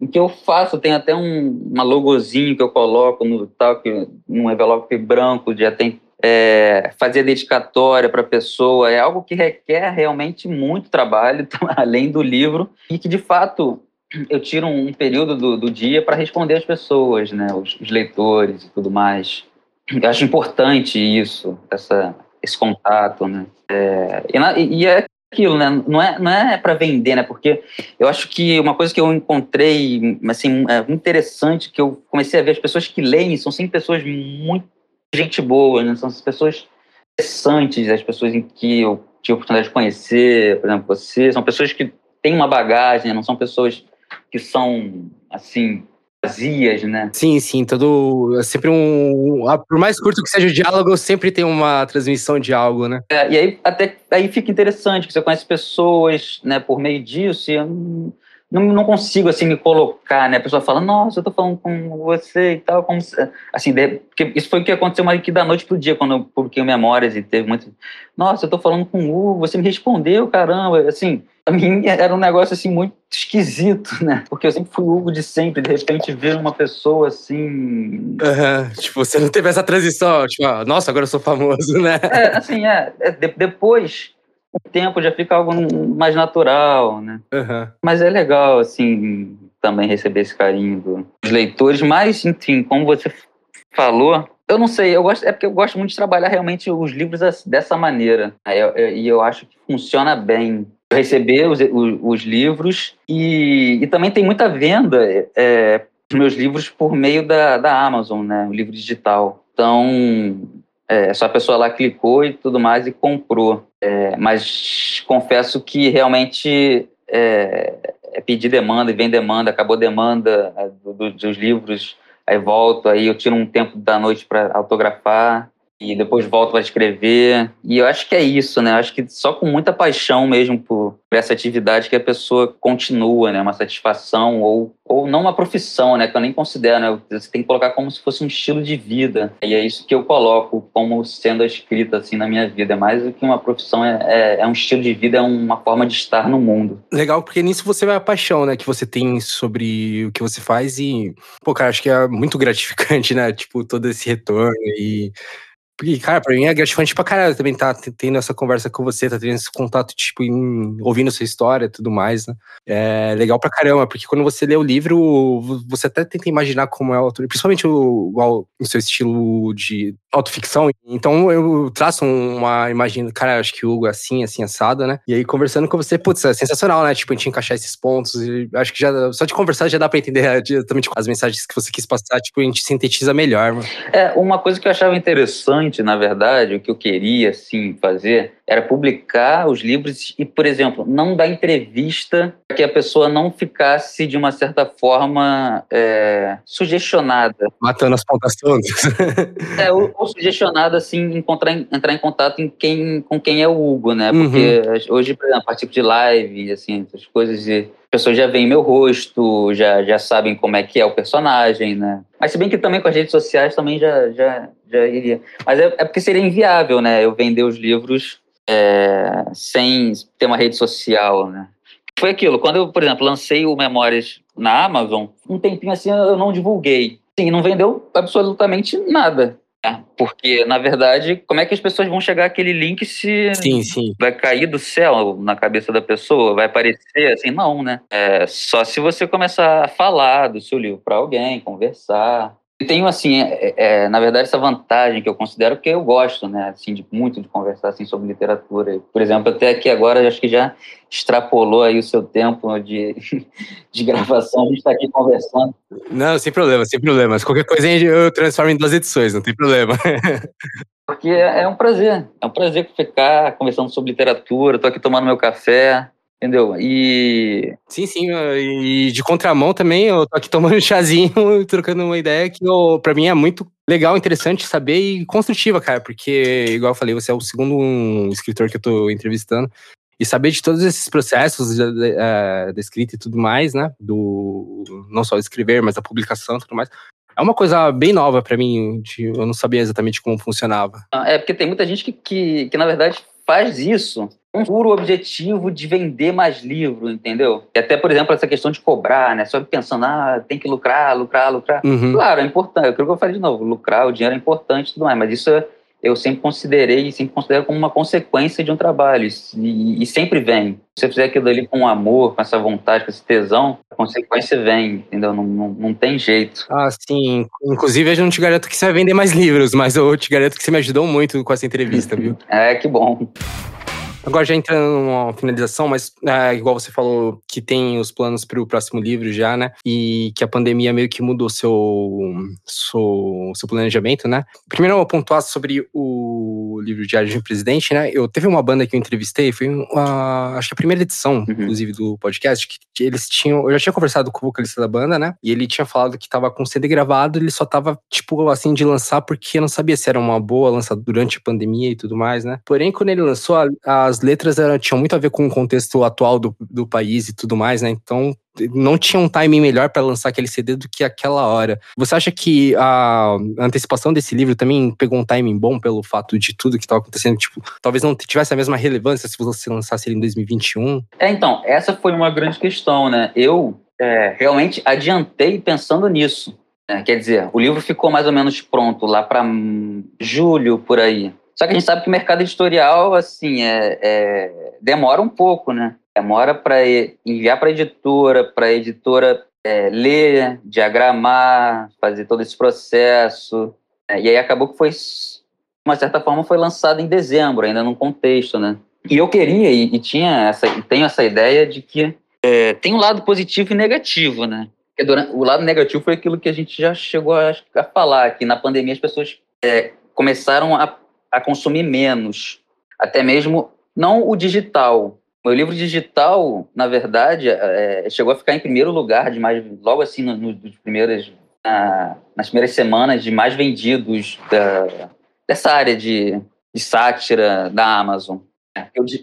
Em que eu faço, tem até um uma logozinho que eu coloco no tal, que, num envelope branco, já tem é, fazer dedicatória para a pessoa. É algo que requer realmente muito trabalho, além do livro, e que de fato eu tiro um período do, do dia para responder as pessoas, né, os, os leitores e tudo mais. eu acho importante isso, essa, esse contato, né? É, e, na, e, é aquilo, né? Não é, não é para vender, né? Porque eu acho que uma coisa que eu encontrei, assim, é interessante, que eu comecei a ver as pessoas que leem são sempre pessoas muito gente boa, né? São pessoas interessantes, as pessoas em que eu tive a oportunidade de conhecer, por exemplo, você, são pessoas que têm uma bagagem, não são pessoas que são, assim, vazias, né? Sim, sim, todo. É sempre um. Por mais curto que seja o diálogo, sempre tem uma transmissão de algo, né? É, e aí até aí fica interessante, que você conhece pessoas, né, por meio disso, e eu não, não consigo assim me colocar, né? A pessoa fala, nossa, eu tô falando com você e tal, como assim, porque isso foi o que aconteceu aqui da noite pro dia, quando eu publiquei Memórias e teve muito, nossa, eu tô falando com o Hugo, você me respondeu, caramba, assim, pra mim era um negócio assim muito esquisito, né? Porque eu sempre fui Hugo de sempre, de repente ver uma pessoa assim. Uhum. Tipo, você não teve essa transição, tipo, ah, nossa, agora eu sou famoso, né? É, assim, é. é de, depois, o tempo já fica algo mais natural, né? Uhum. Mas é legal, assim, também receber esse carinho dos leitores, mas, enfim, como você falou, eu não sei, eu gosto, é porque eu gosto muito de trabalhar realmente os livros dessa maneira. E eu, eu, eu, acho que funciona bem receber os, os, os livros e, e, também tem muita venda é, dos meus livros por meio da, da Amazon, né? O livro digital. Então, é, só a pessoa lá clicou e tudo mais e comprou. É, mas confesso que realmente é, é pedir demanda e vem demanda, acabou demanda é, do, do, dos livros, aí volto, aí eu tiro um tempo da noite para autografar e depois volto para escrever. E eu acho que é isso, né? Eu acho que só com muita paixão mesmo por, por, essa atividade que a pessoa continua, né? Uma satisfação ou, ou não uma profissão, né? Que eu nem considero, né? Você tem que colocar como se fosse um estilo de vida. E é isso que eu coloco como sendo a escrita, assim, na minha vida. É mais do que uma profissão, é, é, é um estilo de vida, é uma forma de estar no mundo. Legal, porque nisso você vai a paixão, né? Que você tem sobre o que você faz e, pô, cara, acho que é muito gratificante, né? Tipo, todo esse retorno e porque, cara, pra mim é gratificante pra caralho também tá tendo essa conversa com você, tá tendo esse contato, tipo, em, ouvindo sua história e tudo mais, né? É legal pra caramba, porque quando você lê o livro, você até tenta imaginar como é o autor, principalmente o, igual no seu estilo de autoficção. Então eu traço uma imagem, cara, acho que o Hugo é assim, assim, assado, né? E aí conversando com você, putz, é sensacional, né? Tipo, a gente encaixar esses pontos. E acho que já, só de conversar já dá pra entender exatamente as mensagens que você quis passar, tipo, a gente sintetiza melhor, mano. É, uma coisa que eu achava interessante na verdade, o que eu queria, sim, fazer era publicar os livros e, por exemplo, não dar entrevista para que a pessoa não ficasse, de uma certa forma, é, sugestionada. Matando as pontas todas. é, ou, ou, sugestionada, assim, encontrar, entrar em contato em quem, com quem é o Hugo, né? Porque uhum. hoje, por exemplo, participo de live, assim, essas coisas e pessoas já veem meu rosto, já, já sabem como é que é o personagem, né? Mas se bem que também com as redes sociais também já, já, já iria. Mas é, é porque seria inviável, né? Eu vender os livros é, sem ter uma rede social, né? Foi aquilo, quando eu, por exemplo, lancei o Memórias na Amazon, um tempinho assim eu não divulguei. Sim, não vendeu absolutamente nada. Né? Porque, na verdade, como é que as pessoas vão chegar àquele link se sim, sim. vai cair do céu na cabeça da pessoa? Vai aparecer assim? Não, né? É só se você começar a falar do seu livro para alguém, conversar. E tenho, assim, é, é, na verdade, essa vantagem que eu considero que eu gosto, né, assim, de, muito de conversar, assim, sobre literatura. Por exemplo, até aqui agora, acho que já extrapolou aí o seu tempo de, de gravação, a gente está aqui conversando. Não, sem problema, sem problema. Qualquer coisa eu transformo em duas edições, não tem problema. Porque é, é um prazer, é um prazer ficar conversando sobre literatura, estou aqui tomando meu café, Entendeu? E. Sim, sim. E de contramão também, eu tô aqui tomando um chazinho, trocando uma ideia que eu, pra mim é muito legal, interessante saber e construtiva, cara. Porque, igual eu falei, você é o segundo escritor que eu tô entrevistando. E saber de todos esses processos da, escrita e tudo mais, né? Do não só escrever, mas a publicação e tudo mais. É uma coisa bem nova para mim, de, eu não sabia exatamente como funcionava. Ah, é, porque tem muita gente que, que, que na verdade, faz isso um puro objetivo de vender mais livro, entendeu? E até, por exemplo, essa questão de cobrar, né? Só pensando, ah, tem que lucrar, lucrar, lucrar. Uhum. Claro, é importante. É aquilo que eu falei de novo, lucrar, o dinheiro é importante e tudo mais, mas isso é, eu sempre considerei, sempre considero como uma consequência de um trabalho, e, e sempre vem. Se você fizer aquilo ali com amor, com essa vontade, com esse tesão, a consequência vem, entendeu? Não, não, não tem jeito. Ah, sim. Inclusive, eu não te garanto que você vai vender mais livros, mas eu te garanto que você me ajudou muito com essa entrevista, viu? é, que bom. Agora já entrando numa finalização, mas é, igual você falou que tem os planos para o próximo livro já, né? E que a pandemia meio que mudou seu, seu, seu planejamento, né? Primeiro eu vou pontuar sobre o livro Diário de um Presidente, né? Eu teve uma banda que eu entrevistei, foi uma, acho que a primeira edição, uhum. inclusive, do podcast, que eles tinham. Eu já tinha conversado com o vocalista da banda, né? E ele tinha falado que tava com CD gravado, ele só tava, tipo, assim, de lançar porque não sabia se era uma boa lançada durante a pandemia e tudo mais, né? Porém, quando ele lançou, as letras eram, tinham muito a ver com o contexto atual do, do país e tudo mais, né? Então, não tinha um timing melhor para lançar aquele CD do que aquela hora. Você acha que a antecipação desse livro também pegou um timing bom pelo fato de tudo que estava acontecendo? Tipo, talvez não tivesse a mesma relevância se você lançasse ele em 2021? É, então, essa foi uma grande questão, né? Eu é, realmente adiantei pensando nisso. Né? Quer dizer, o livro ficou mais ou menos pronto lá para julho, por aí. Só que a gente sabe que o mercado editorial, assim, é, é demora um pouco, né? demora para enviar para a editora, para a editora é, ler, diagramar, fazer todo esse processo. É, e aí acabou que foi, de uma certa forma, foi lançado em dezembro, ainda num contexto, né? E eu queria e, e tinha essa, tenho essa ideia de que é, tem um lado positivo e negativo, né? Durante, o lado negativo foi aquilo que a gente já chegou a, a falar, que na pandemia as pessoas é, começaram a, a consumir menos, até mesmo não o digital, meu livro digital, na verdade, é, chegou a ficar em primeiro lugar, de mais, logo assim, no, no, nos primeiros, na, nas primeiras semanas de mais vendidos da, dessa área de, de sátira da Amazon.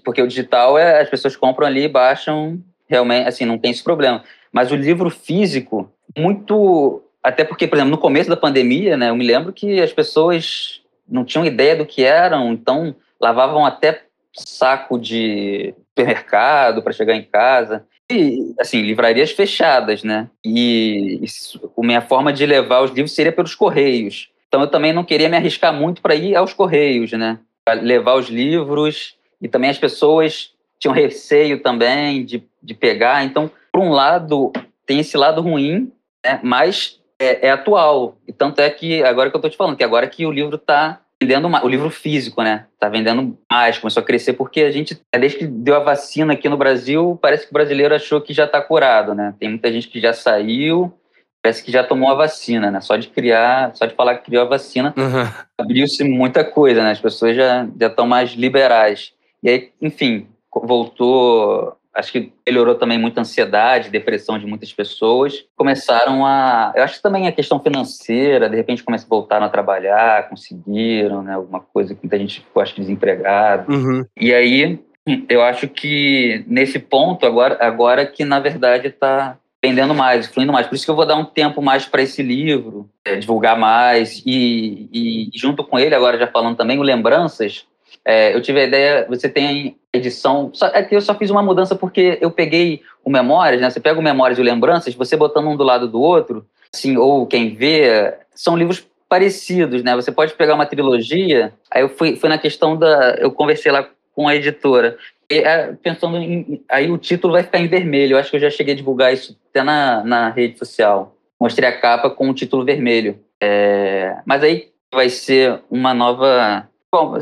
Porque o digital, é, as pessoas compram ali e baixam, realmente, assim, não tem esse problema. Mas o livro físico, muito. Até porque, por exemplo, no começo da pandemia, né, eu me lembro que as pessoas não tinham ideia do que eram, então lavavam até saco de supermercado para chegar em casa. E, assim, livrarias fechadas, né? E isso, a minha forma de levar os livros seria pelos correios. Então eu também não queria me arriscar muito para ir aos correios, né? Pra levar os livros e também as pessoas tinham receio também de, de pegar. Então, por um lado, tem esse lado ruim, né? mas é, é atual. E tanto é que, agora que eu estou te falando, que agora que o livro está vendendo o livro físico, né? Tá vendendo mais, começou a crescer porque a gente, desde que deu a vacina aqui no Brasil, parece que o brasileiro achou que já está curado, né? Tem muita gente que já saiu, parece que já tomou a vacina, né? Só de criar, só de falar que criou a vacina, uhum. abriu-se muita coisa, né? As pessoas já já estão mais liberais. E aí, enfim, voltou acho que melhorou também muita ansiedade, depressão de muitas pessoas. Começaram a. Eu acho que também a questão financeira, de repente começam, voltaram a trabalhar, conseguiram, né? Alguma coisa que muita gente ficou, acho, desempregado. Uhum. E aí, eu acho que nesse ponto, agora, agora que na verdade está vendendo mais, fluindo mais. Por isso que eu vou dar um tempo mais para esse livro, é, divulgar mais. E, e, junto com ele, agora já falando também, o Lembranças, é, eu tive a ideia, você tem edição. Só, é que eu só fiz uma mudança porque eu peguei o Memórias, né? Você pega o Memórias e Lembranças, você botando um do lado do outro, assim, ou quem vê, são livros parecidos, né? Você pode pegar uma trilogia. Aí eu fui, fui na questão da. Eu conversei lá com a editora. E, é, pensando em. Aí o título vai ficar em vermelho. Eu acho que eu já cheguei a divulgar isso até na, na rede social. Mostrei a capa com o título vermelho. É, mas aí vai ser uma nova. Bom,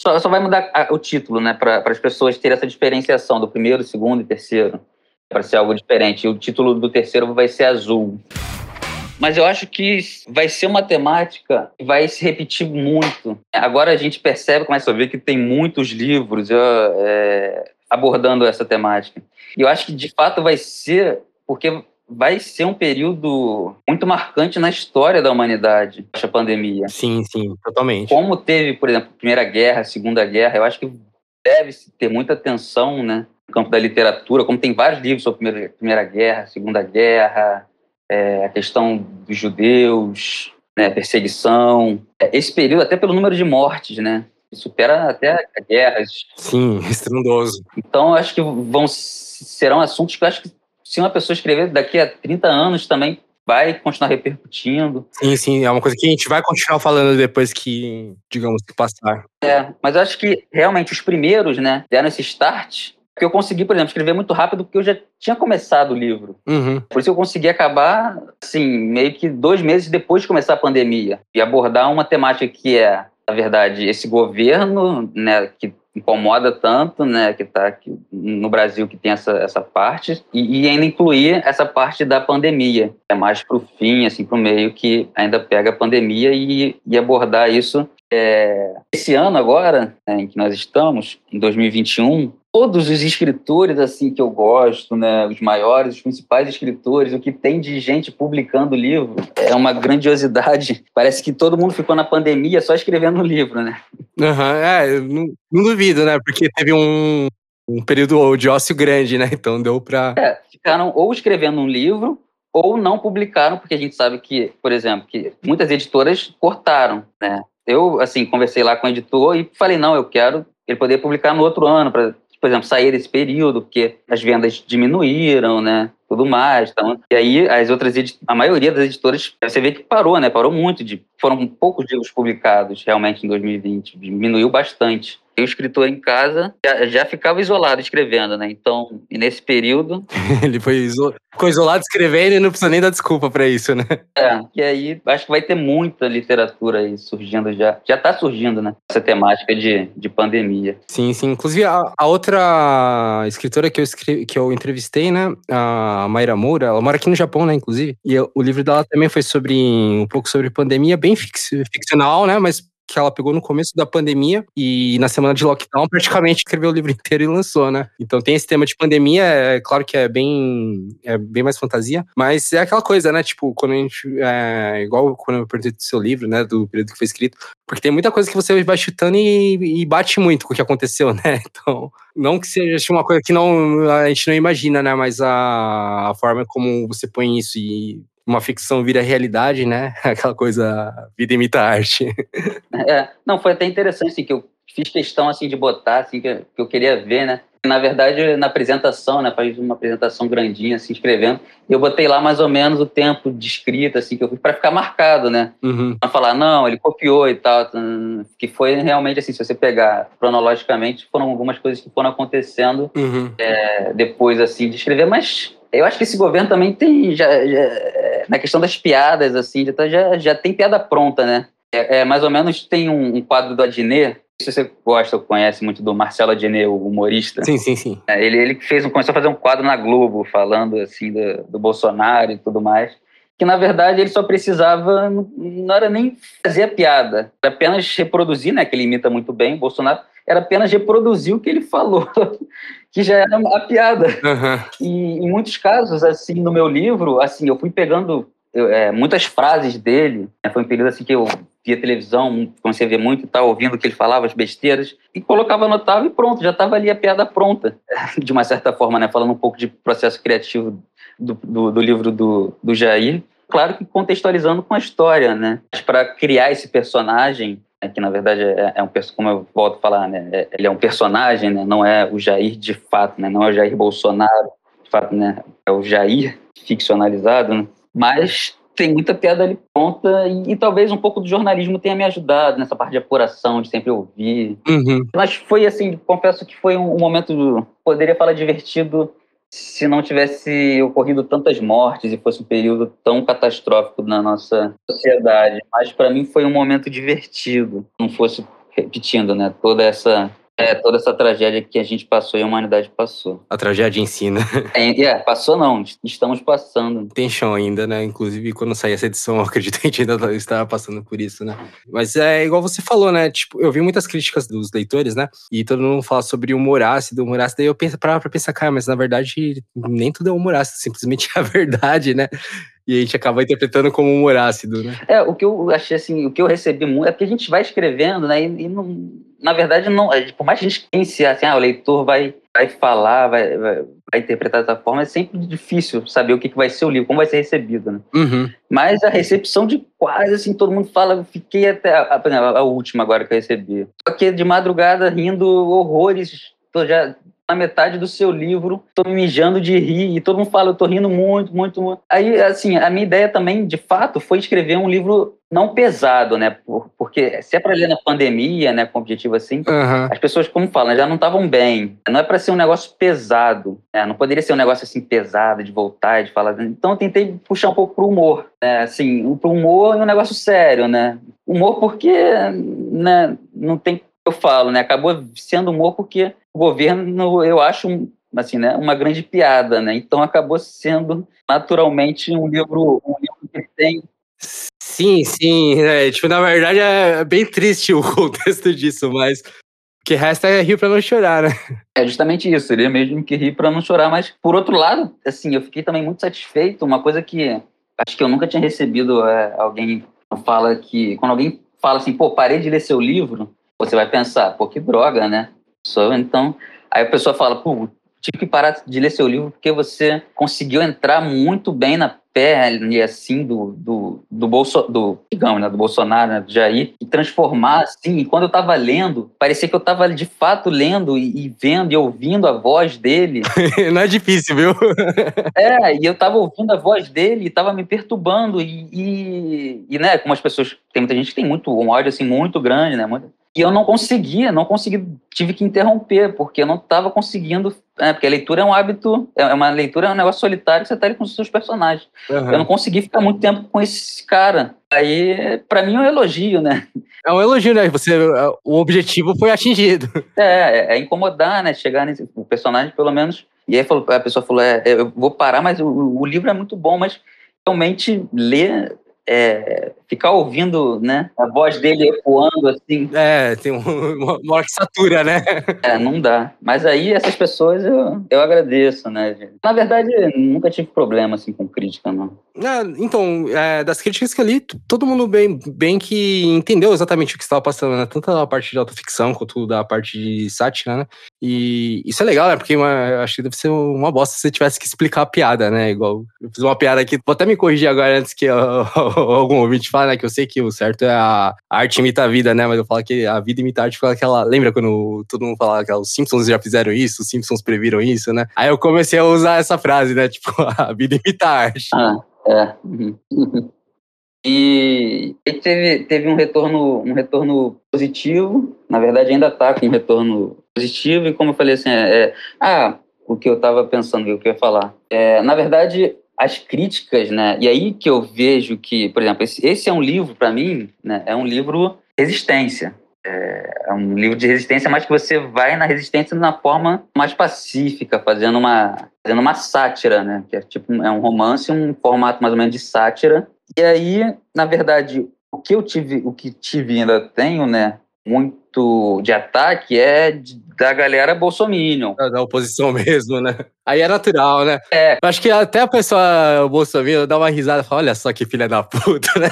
só, só vai mudar a, o título, né? Para as pessoas terem essa diferenciação do primeiro, segundo e terceiro. Para ser algo diferente. O título do terceiro vai ser azul. Mas eu acho que vai ser uma temática que vai se repetir muito. Agora a gente percebe, começa a ver que tem muitos livros é, abordando essa temática. E eu acho que de fato vai ser porque vai ser um período muito marcante na história da humanidade, essa pandemia. Sim, sim, totalmente. Como teve, por exemplo, Primeira Guerra, Segunda Guerra, eu acho que deve ter muita atenção, né, no campo da literatura, como tem vários livros sobre Primeira, Primeira Guerra, Segunda Guerra, é, a questão dos judeus, né, perseguição. Esse período, até pelo número de mortes, né, supera até guerras. Sim, estrondoso. Então, acho que vão serão assuntos que eu acho que se uma pessoa escrever daqui a 30 anos também vai continuar repercutindo. Sim, sim, é uma coisa que a gente vai continuar falando depois que, digamos, que passar. É, mas eu acho que realmente os primeiros, né, deram esse start. Porque eu consegui, por exemplo, escrever muito rápido porque eu já tinha começado o livro. Uhum. Por isso eu consegui acabar, assim, meio que dois meses depois de começar a pandemia. E abordar uma temática que é, na verdade, esse governo, né, que incomoda tanto, né, que está no Brasil que tem essa, essa parte, e, e ainda incluir essa parte da pandemia, é mais para o fim, assim, para o meio, que ainda pega a pandemia e, e abordar isso. É, esse ano agora, né, em que nós estamos, em 2021, todos os escritores assim que eu gosto, né, os maiores, os principais escritores, o que tem de gente publicando livro é uma grandiosidade. Parece que todo mundo ficou na pandemia só escrevendo um livro, né? Uhum, é, não, não duvido, né? Porque teve um, um período de ócio grande, né? Então deu para É, ficaram ou escrevendo um livro ou não publicaram, porque a gente sabe que, por exemplo, que muitas editoras cortaram, né? Eu, assim, conversei lá com o editor e falei, não, eu quero ele poder publicar no outro ano, para por exemplo, sair desse período, porque as vendas diminuíram, né? Tudo mais. Então, e aí, as outras a maioria das editoras, você vê que parou, né? Parou muito. De, foram poucos livros publicados realmente em 2020. Diminuiu bastante. O escritor em casa já, já, ficava isolado escrevendo, né? Então, nesse período. Ele foi iso... ficou isolado escrevendo e não precisa nem dar desculpa para isso, né? É, e aí acho que vai ter muita literatura aí surgindo já. Já tá surgindo, né? Essa temática de, de pandemia. Sim, sim. Inclusive, a, a outra escritora que eu, escrevi, que eu entrevistei, né? A Mayra Moura, ela mora aqui no Japão, né? Inclusive. E eu, o livro dela também foi sobre um pouco sobre pandemia, bem ficcional, né? Mas que ela pegou no começo da pandemia e na semana de lockdown praticamente escreveu o livro inteiro e lançou, né? Então tem esse tema de pandemia, é claro que é bem, é bem mais fantasia, mas é aquela coisa, né? Tipo, quando a gente. É, igual quando eu perguntei do seu livro, né? Do período que foi escrito, porque tem muita coisa que você vai chutando e, e bate muito com o que aconteceu, né? Então, não que seja uma coisa que não, a gente não imagina, né? Mas a, a forma como você põe isso e uma ficção vira realidade, né? Aquela coisa, vida imita arte. É, não, foi até interessante, assim, que eu fiz questão, assim, de botar, assim, que, eu queria ver, né? Na verdade, na apresentação, né, faz uma apresentação grandinha, assim, escrevendo, eu botei lá mais ou menos o tempo de escrita, assim, que eu para ficar marcado, né? Uhum. Pra falar, não, ele copiou e tal, que foi realmente, assim, se você pegar cronologicamente, foram algumas coisas que foram acontecendo uhum. é, depois, assim, de escrever, mas eu acho que esse governo também tem, já, já na questão das piadas, assim, já, já tem piada pronta, né? É, é mais ou menos tem um, um quadro do Adnet, se você gosta ou conhece muito do Marcelo Adnet, o humorista. Sim, sim, sim. É, ele, ele fez começou a fazer um quadro na Globo, falando assim do, do Bolsonaro e tudo mais. Que na verdade ele só precisava, não era nem fazer a piada, era apenas reproduzir, né? Que ele imita muito bem, o Bolsonaro, era apenas reproduzir o que ele falou, que já era a piada. Uhum. E em muitos casos, assim, no meu livro, assim, eu fui pegando eu, é, muitas frases dele. Né? Foi um período assim que eu via televisão, comecei a ver muito e tal, ouvindo o que ele falava, as besteiras, e colocava, anotava e pronto, já estava ali a piada pronta. De uma certa forma, né? Falando um pouco de processo criativo do, do, do livro do, do Jair. Claro que contextualizando com a história, né? Para criar esse personagem, que na verdade é, é um como eu volto a falar, né? É, ele é um personagem, né? Não é o Jair de fato, né? Não é o Jair Bolsonaro, de fato, né? É o Jair ficcionalizado, né? Mas tem muita piada ali pronta e, e, talvez um pouco do jornalismo tenha me ajudado nessa parte de apuração, de sempre ouvir. Uhum. Mas foi assim, confesso que foi um, um momento, poderia falar divertido, se não tivesse ocorrido tantas mortes e fosse um período tão catastrófico na nossa sociedade. Mas para mim foi um momento divertido, não fosse repetindo, né, toda essa é, toda essa tragédia que a gente passou e a humanidade passou. A tragédia ensina. É, é, passou não, estamos passando. Tem chão ainda, né? Inclusive, quando sair essa edição, eu acredito que a gente ainda estava passando por isso, né? Mas é igual você falou, né? Tipo, eu vi muitas críticas dos leitores, né? E todo mundo fala sobre humor ácido, humor ácido. Daí eu penso, pra, pra pensar, cara, mas na verdade, nem tudo é humor ácido, simplesmente é a verdade, né? e a gente acaba interpretando como humor ácido, né? É, o que eu achei assim, o que eu recebi muito é porque a gente vai escrevendo, né? E, e não, na verdade, não, é, por mais que a gente pense assim, ah, o leitor vai, vai falar, vai, vai, vai interpretar dessa forma, é sempre difícil saber o que, que vai ser o livro, como vai ser recebido, né? Uhum. Mas a recepção de quase assim, todo mundo fala, fiquei até. A, a, a última agora que eu recebi. Só que de madrugada rindo horrores. Tô já na metade do seu livro, tô me mijando de rir, e todo mundo fala, eu tô rindo muito, muito, muito. Aí, assim, a minha ideia também, de fato, foi escrever um livro não pesado, né? Porque se é para ler na pandemia, né, com objetivo assim, Aham. as pessoas, como falam, já não estavam bem. Não é para ser um negócio pesado, né? Não poderia ser um negócio assim pesado de voltar e de falar. Então eu tentei puxar um pouco pro humor, né? Assim, pro humor e um negócio sério, né? Humor porque, né, não tem eu falo, né? Acabou sendo humor porque o governo, eu acho, assim, né, uma grande piada, né? Então acabou sendo naturalmente um livro, um livro que tem Sim, sim. é, tipo, na verdade é bem triste o contexto disso, mas o que resta é rir pra não chorar, né? É justamente isso, ele mesmo que rir para não chorar, mas por outro lado, assim, eu fiquei também muito satisfeito, uma coisa que acho que eu nunca tinha recebido é, alguém fala que quando alguém fala assim, pô, parei de ler seu livro, você vai pensar, pô, que droga, né? Só então, aí a pessoa fala, pô, tive que parar de ler seu livro porque você conseguiu entrar muito bem na pele, assim, do, do, do, Bolso, do, digamos, né, do Bolsonaro, né, do Jair, e transformar, assim, e quando eu tava lendo, parecia que eu tava, de fato, lendo e, e vendo e ouvindo a voz dele, não é difícil, viu? é, e eu tava ouvindo a voz dele e tava me perturbando, e, e, e, né, como as pessoas, tem muita gente que tem muito, um ódio, assim, muito grande, né, muito, e eu não conseguia, não consegui, tive que interromper, porque eu não estava conseguindo. É, porque a leitura é um hábito, é uma leitura é um negócio solitário que você está ali com os seus personagens. Aham. Eu não consegui ficar muito tempo com esse cara. Aí, para mim, é um elogio, né? É um elogio, né? Você, o objetivo foi atingido. É, é incomodar, né? Chegar nesse o personagem, pelo menos. E aí falou, a pessoa falou: é, eu vou parar, mas o, o livro é muito bom, mas realmente ler. É, ficar ouvindo né, a voz dele ecoando assim, É, tem um, uma, uma hora que satura, né? É, não dá. Mas aí essas pessoas eu, eu agradeço, né? gente? Na verdade, nunca tive problema assim com crítica, não. Ah, então, é, das críticas que eu li, todo mundo bem, bem que entendeu exatamente o que estava passando, né? Tanto da parte de autoficção quanto da parte de sátira, né? E isso é legal, né? Porque uma- eu acho que deve ser uma bosta se você tivesse que explicar a piada, né? Igual, eu fiz uma piada aqui, vou até me corrigir agora antes que ó, algum ouvinte fale, né? Que eu sei que o certo é a, arte imita a vida, né? Mas eu falo que a vida imita a arte foi aquela. Lembra quando todo mundo falava que os Simpsons já fizeram isso, os Simpsons previram isso, né? Aí eu comecei a usar essa frase, né? Tipo, a vida imita a arte. Ah, é. E teve, teve um retorno um retorno positivo, na verdade ainda está com um retorno positivo, e como eu falei assim, é, é- ah, o que eu estava pensando, o que eu ia falar. É, na verdade, as críticas, né, e aí que eu vejo que, por exemplo, esse, esse é um livro, para mim, né, é um livro resistência. É, é um livro de resistência, mas que você vai na resistência de uma forma mais pacífica, fazendo uma, fazendo uma sátira, né? Que é tipo é um romance, um formato mais ou menos de sátira. E aí, na verdade, o que eu tive, o que tive ainda tenho, né? Muito de ataque é da galera bolsominion. Da, oposição mesmo, né? Aí é natural, né? É. Eu acho que até a pessoa, Bolsonaro, dá uma risada e fala: olha só que filha da puta, né?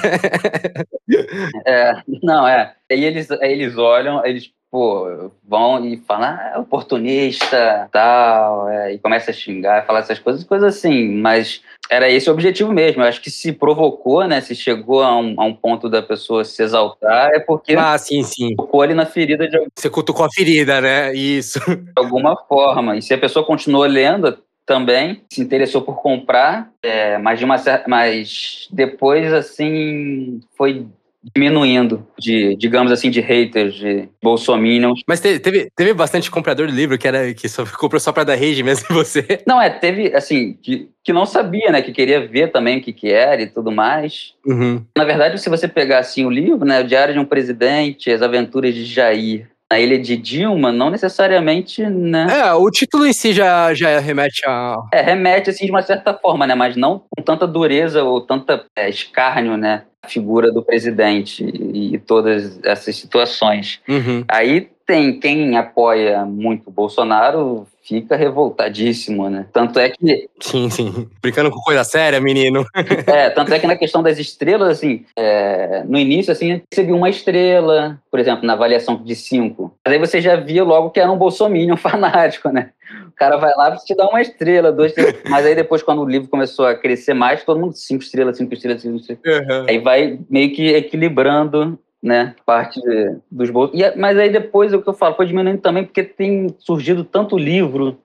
É, não, é. Aí eles, aí eles olham, eles, pô, vão e falam, ah, é oportunista, tal, é, e começa a xingar, falar essas coisas, coisas assim, mas era esse o objetivo mesmo. Eu acho que se provocou, né, se chegou a um, a um ponto da pessoa se exaltar, é porque Ah, sim, sim. tocou ali na ferida de Você cutucou a ferida, né? Isso. alguma forma. E se a pessoa continuou lendo também, se interessou por comprar, é, mas de uma mas depois assim foi diminuindo de, digamos assim, de haters, de bolsominions. Mas te- teve, teve bastante comprador de livro que, era, que só comprou só pra dar rage mesmo em você. Não, é, teve, assim, que, que não sabia, né, que queria ver também o que que era e tudo mais. Uhum. Na verdade, se você pegar, assim, o livro, né, o Diário de um Presidente, As Aventuras de Jair, na Ilha de Dilma, não necessariamente, né, É, o título em si já, já remete a. É, remete assim de uma certa forma, né? Mas não com tanta dureza ou tanta é, escárnio, né? A figura do presidente e, e todas essas situações. Uhum. Aí tem quem apoia muito o Bolsonaro fica revoltadíssimo, né? Tanto é que Sim, sim. Brincando com coisa séria, menino. é, tanto é que na questão das estrelas, assim, é, no início, assim, recebi uma estrela, por exemplo, na avaliação de cinco. Mas aí você já via logo que era um bolsominion fanático, né? O cara vai lá e te dá uma estrela, duas estrelas. Mas aí depois, quando o livro começou a crescer mais, todo mundo cinco estrelas, cinco estrelas, cinco estrelas. Uhum. Aí vai meio que equilibrando né? Parte dos bolsos. E, mas aí depois o que eu falo foi diminuindo também porque tem surgido tanto livro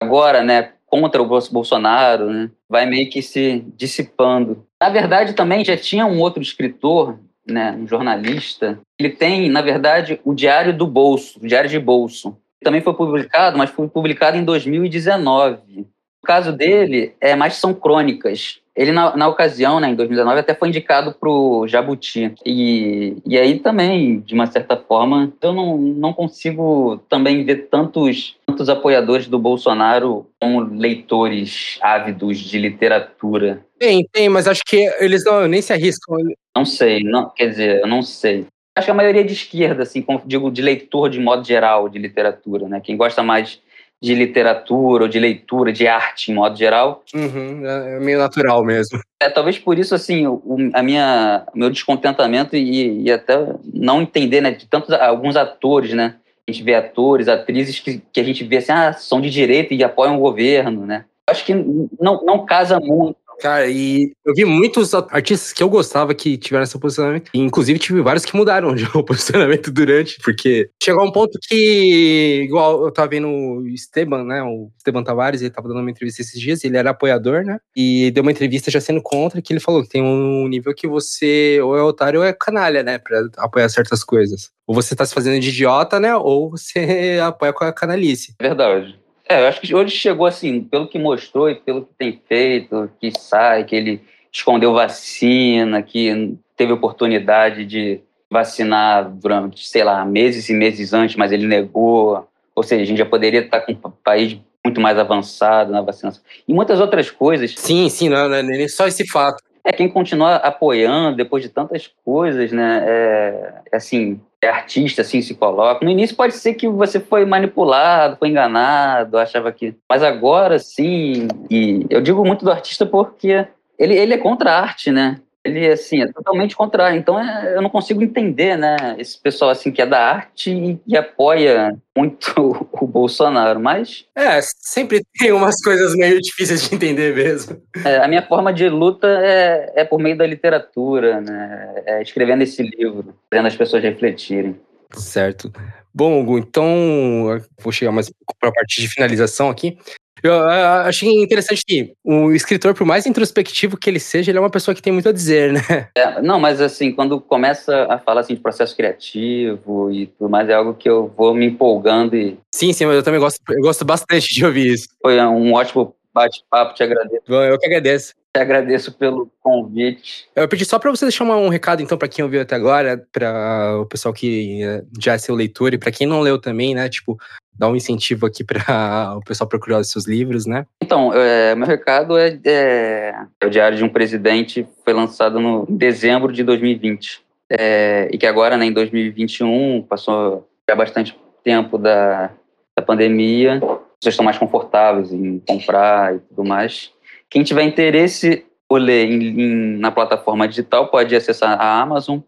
agora, né? Contra o Bolsonaro, né? Vai meio que se dissipando. Na verdade, também já tinha um outro escritor, né? Um jornalista. Ele tem, na verdade, o Diário do Bolso, o Diário de Bolso. Também foi publicado, mas foi publicado em 2019 o caso dele é mais são crônicas. Ele, na, na ocasião, né, em 2019, até foi indicado para o Jabuti. E, e aí também, de uma certa forma, eu não, não consigo também ver tantos, tantos apoiadores do Bolsonaro como leitores ávidos de literatura. Tem, tem, mas acho que eles não, nem se arriscam. Não sei, não, quer dizer, eu não sei. Acho que a maioria é de esquerda, assim, como digo, de leitor de modo geral de literatura, né? Quem gosta mais de literatura ou de leitura, de arte em modo geral. Uhum, é, é meio natural mesmo. É, talvez por isso, assim, o, a minha, meu descontentamento e, e, até não entender, né, de tantos, alguns atores, né, a gente vê atores, atrizes que, que a gente vê assim, ah, são de direita e apoiam o governo, né. Acho que não, não casa muito Cara, e eu vi muitos artistas que eu gostava que tiveram esse posicionamento. E, inclusive, tive vários que mudaram de posicionamento durante, porque chegou a um ponto que, igual eu tava vendo o Esteban, né? O Esteban Tavares, ele tava dando uma entrevista esses dias, ele era apoiador, né? E deu uma entrevista já sendo contra, que ele falou que tem um nível que você ou é otário ou é canalha, né? Pra apoiar certas coisas. Ou você tá se fazendo de idiota, né? Ou você apoia com a canalice. Verdade. É, eu acho que hoje chegou assim, pelo que mostrou e pelo que tem feito, que sai, que ele escondeu vacina, que teve oportunidade de vacinar durante, sei lá, meses e meses antes, mas ele negou. Ou seja, a gente já poderia estar com um país muito mais avançado na vacinação. E muitas outras coisas. Sim, sim, não, não é nem só esse fato. É quem continua apoiando depois de tantas coisas, né? É, assim, é artista, assim, se coloca. No início pode ser que você foi manipulado, foi enganado, achava que. Mas agora, sim. E eu digo muito do artista porque ele, ele é contra a arte, né? Ele, assim, é totalmente contrário. Então, é, eu não consigo entender, né? Esse pessoal, assim, que é da arte e que apoia muito o Bolsonaro, mas... É, sempre tem umas coisas meio difíceis de entender mesmo. É, a minha forma de luta é, é por meio da literatura, né? É escrevendo esse livro, fazendo as pessoas refletirem. Certo. Bom, Hugo, então vou chegar mais para a parte de finalização aqui. Eu, achei interessante que o escritor, por mais introspectivo que ele seja, ele é uma pessoa que tem muito a dizer, né? É, não, mas assim, quando começa a falar assim, de processo criativo e tudo mais, é algo que eu vou me empolgando e... Sim, sim, mas eu também gosto, eu gosto bastante de ouvir isso. Foi um ótimo bate-papo, te agradeço. Eu que agradeço. Te agradeço pelo convite. Eu pedi só para você deixar um recado, então, para quem ouviu até agora, para o pessoal que eh, já é seu leitor e para quem não leu também, né? Tipo, dar um incentivo aqui para o pessoal procurar os seus livros, né? Então, é, meu recado é, é, é, o Diário de um Presidente, foi lançado no em dezembro de 2020. É, e que agora, né, em 2021, passou já bastante tempo da, da pandemia, vocês estão mais confortáveis em comprar e tudo mais. Quem tiver interesse ou ler em, em, na plataforma digital pode acessar a Amazon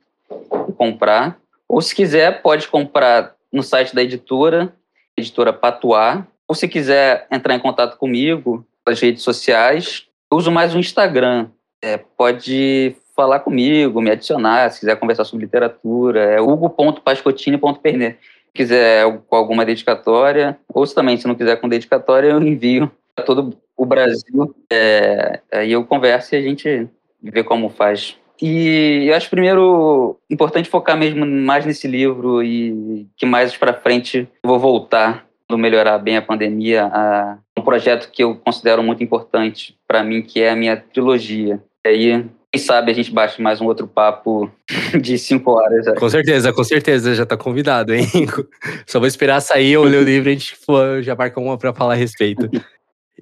e comprar. Ou se quiser, pode comprar no site da editora, editora Patuá. Ou se quiser entrar em contato comigo nas redes sociais, eu uso mais o Instagram. É, pode falar comigo, me adicionar, se quiser conversar sobre literatura. É hugo.pascotini.pernet. Se quiser com alguma dedicatória, ou se também, se não quiser com dedicatória, eu envio para todo o Brasil. É, aí eu converso e a gente vê como faz. E eu acho primeiro importante focar mesmo mais nesse livro e que mais para frente vou voltar no melhorar bem a pandemia a um projeto que eu considero muito importante para mim que é a minha trilogia. E aí quem sabe a gente bate mais um outro papo de cinco horas. Com certeza, com certeza, já tá convidado, hein? Só vou esperar sair, eu ler o livro e a gente for, já marca uma para falar a respeito.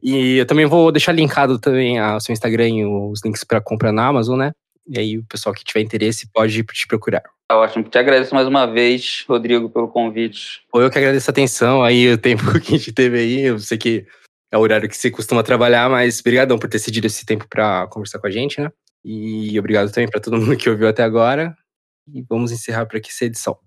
E eu também vou deixar linkado também o seu Instagram e os links para compra na Amazon, né? E aí o pessoal que tiver interesse pode te procurar. Tá ótimo. Te agradeço mais uma vez, Rodrigo, pelo convite. Pô, eu que agradeço a atenção aí, o tempo que a gente teve aí. Eu sei que é o horário que você costuma trabalhar, mas obrigadão por ter cedido esse tempo para conversar com a gente, né? E obrigado também para todo mundo que ouviu até agora. E vamos encerrar por aqui essa edição.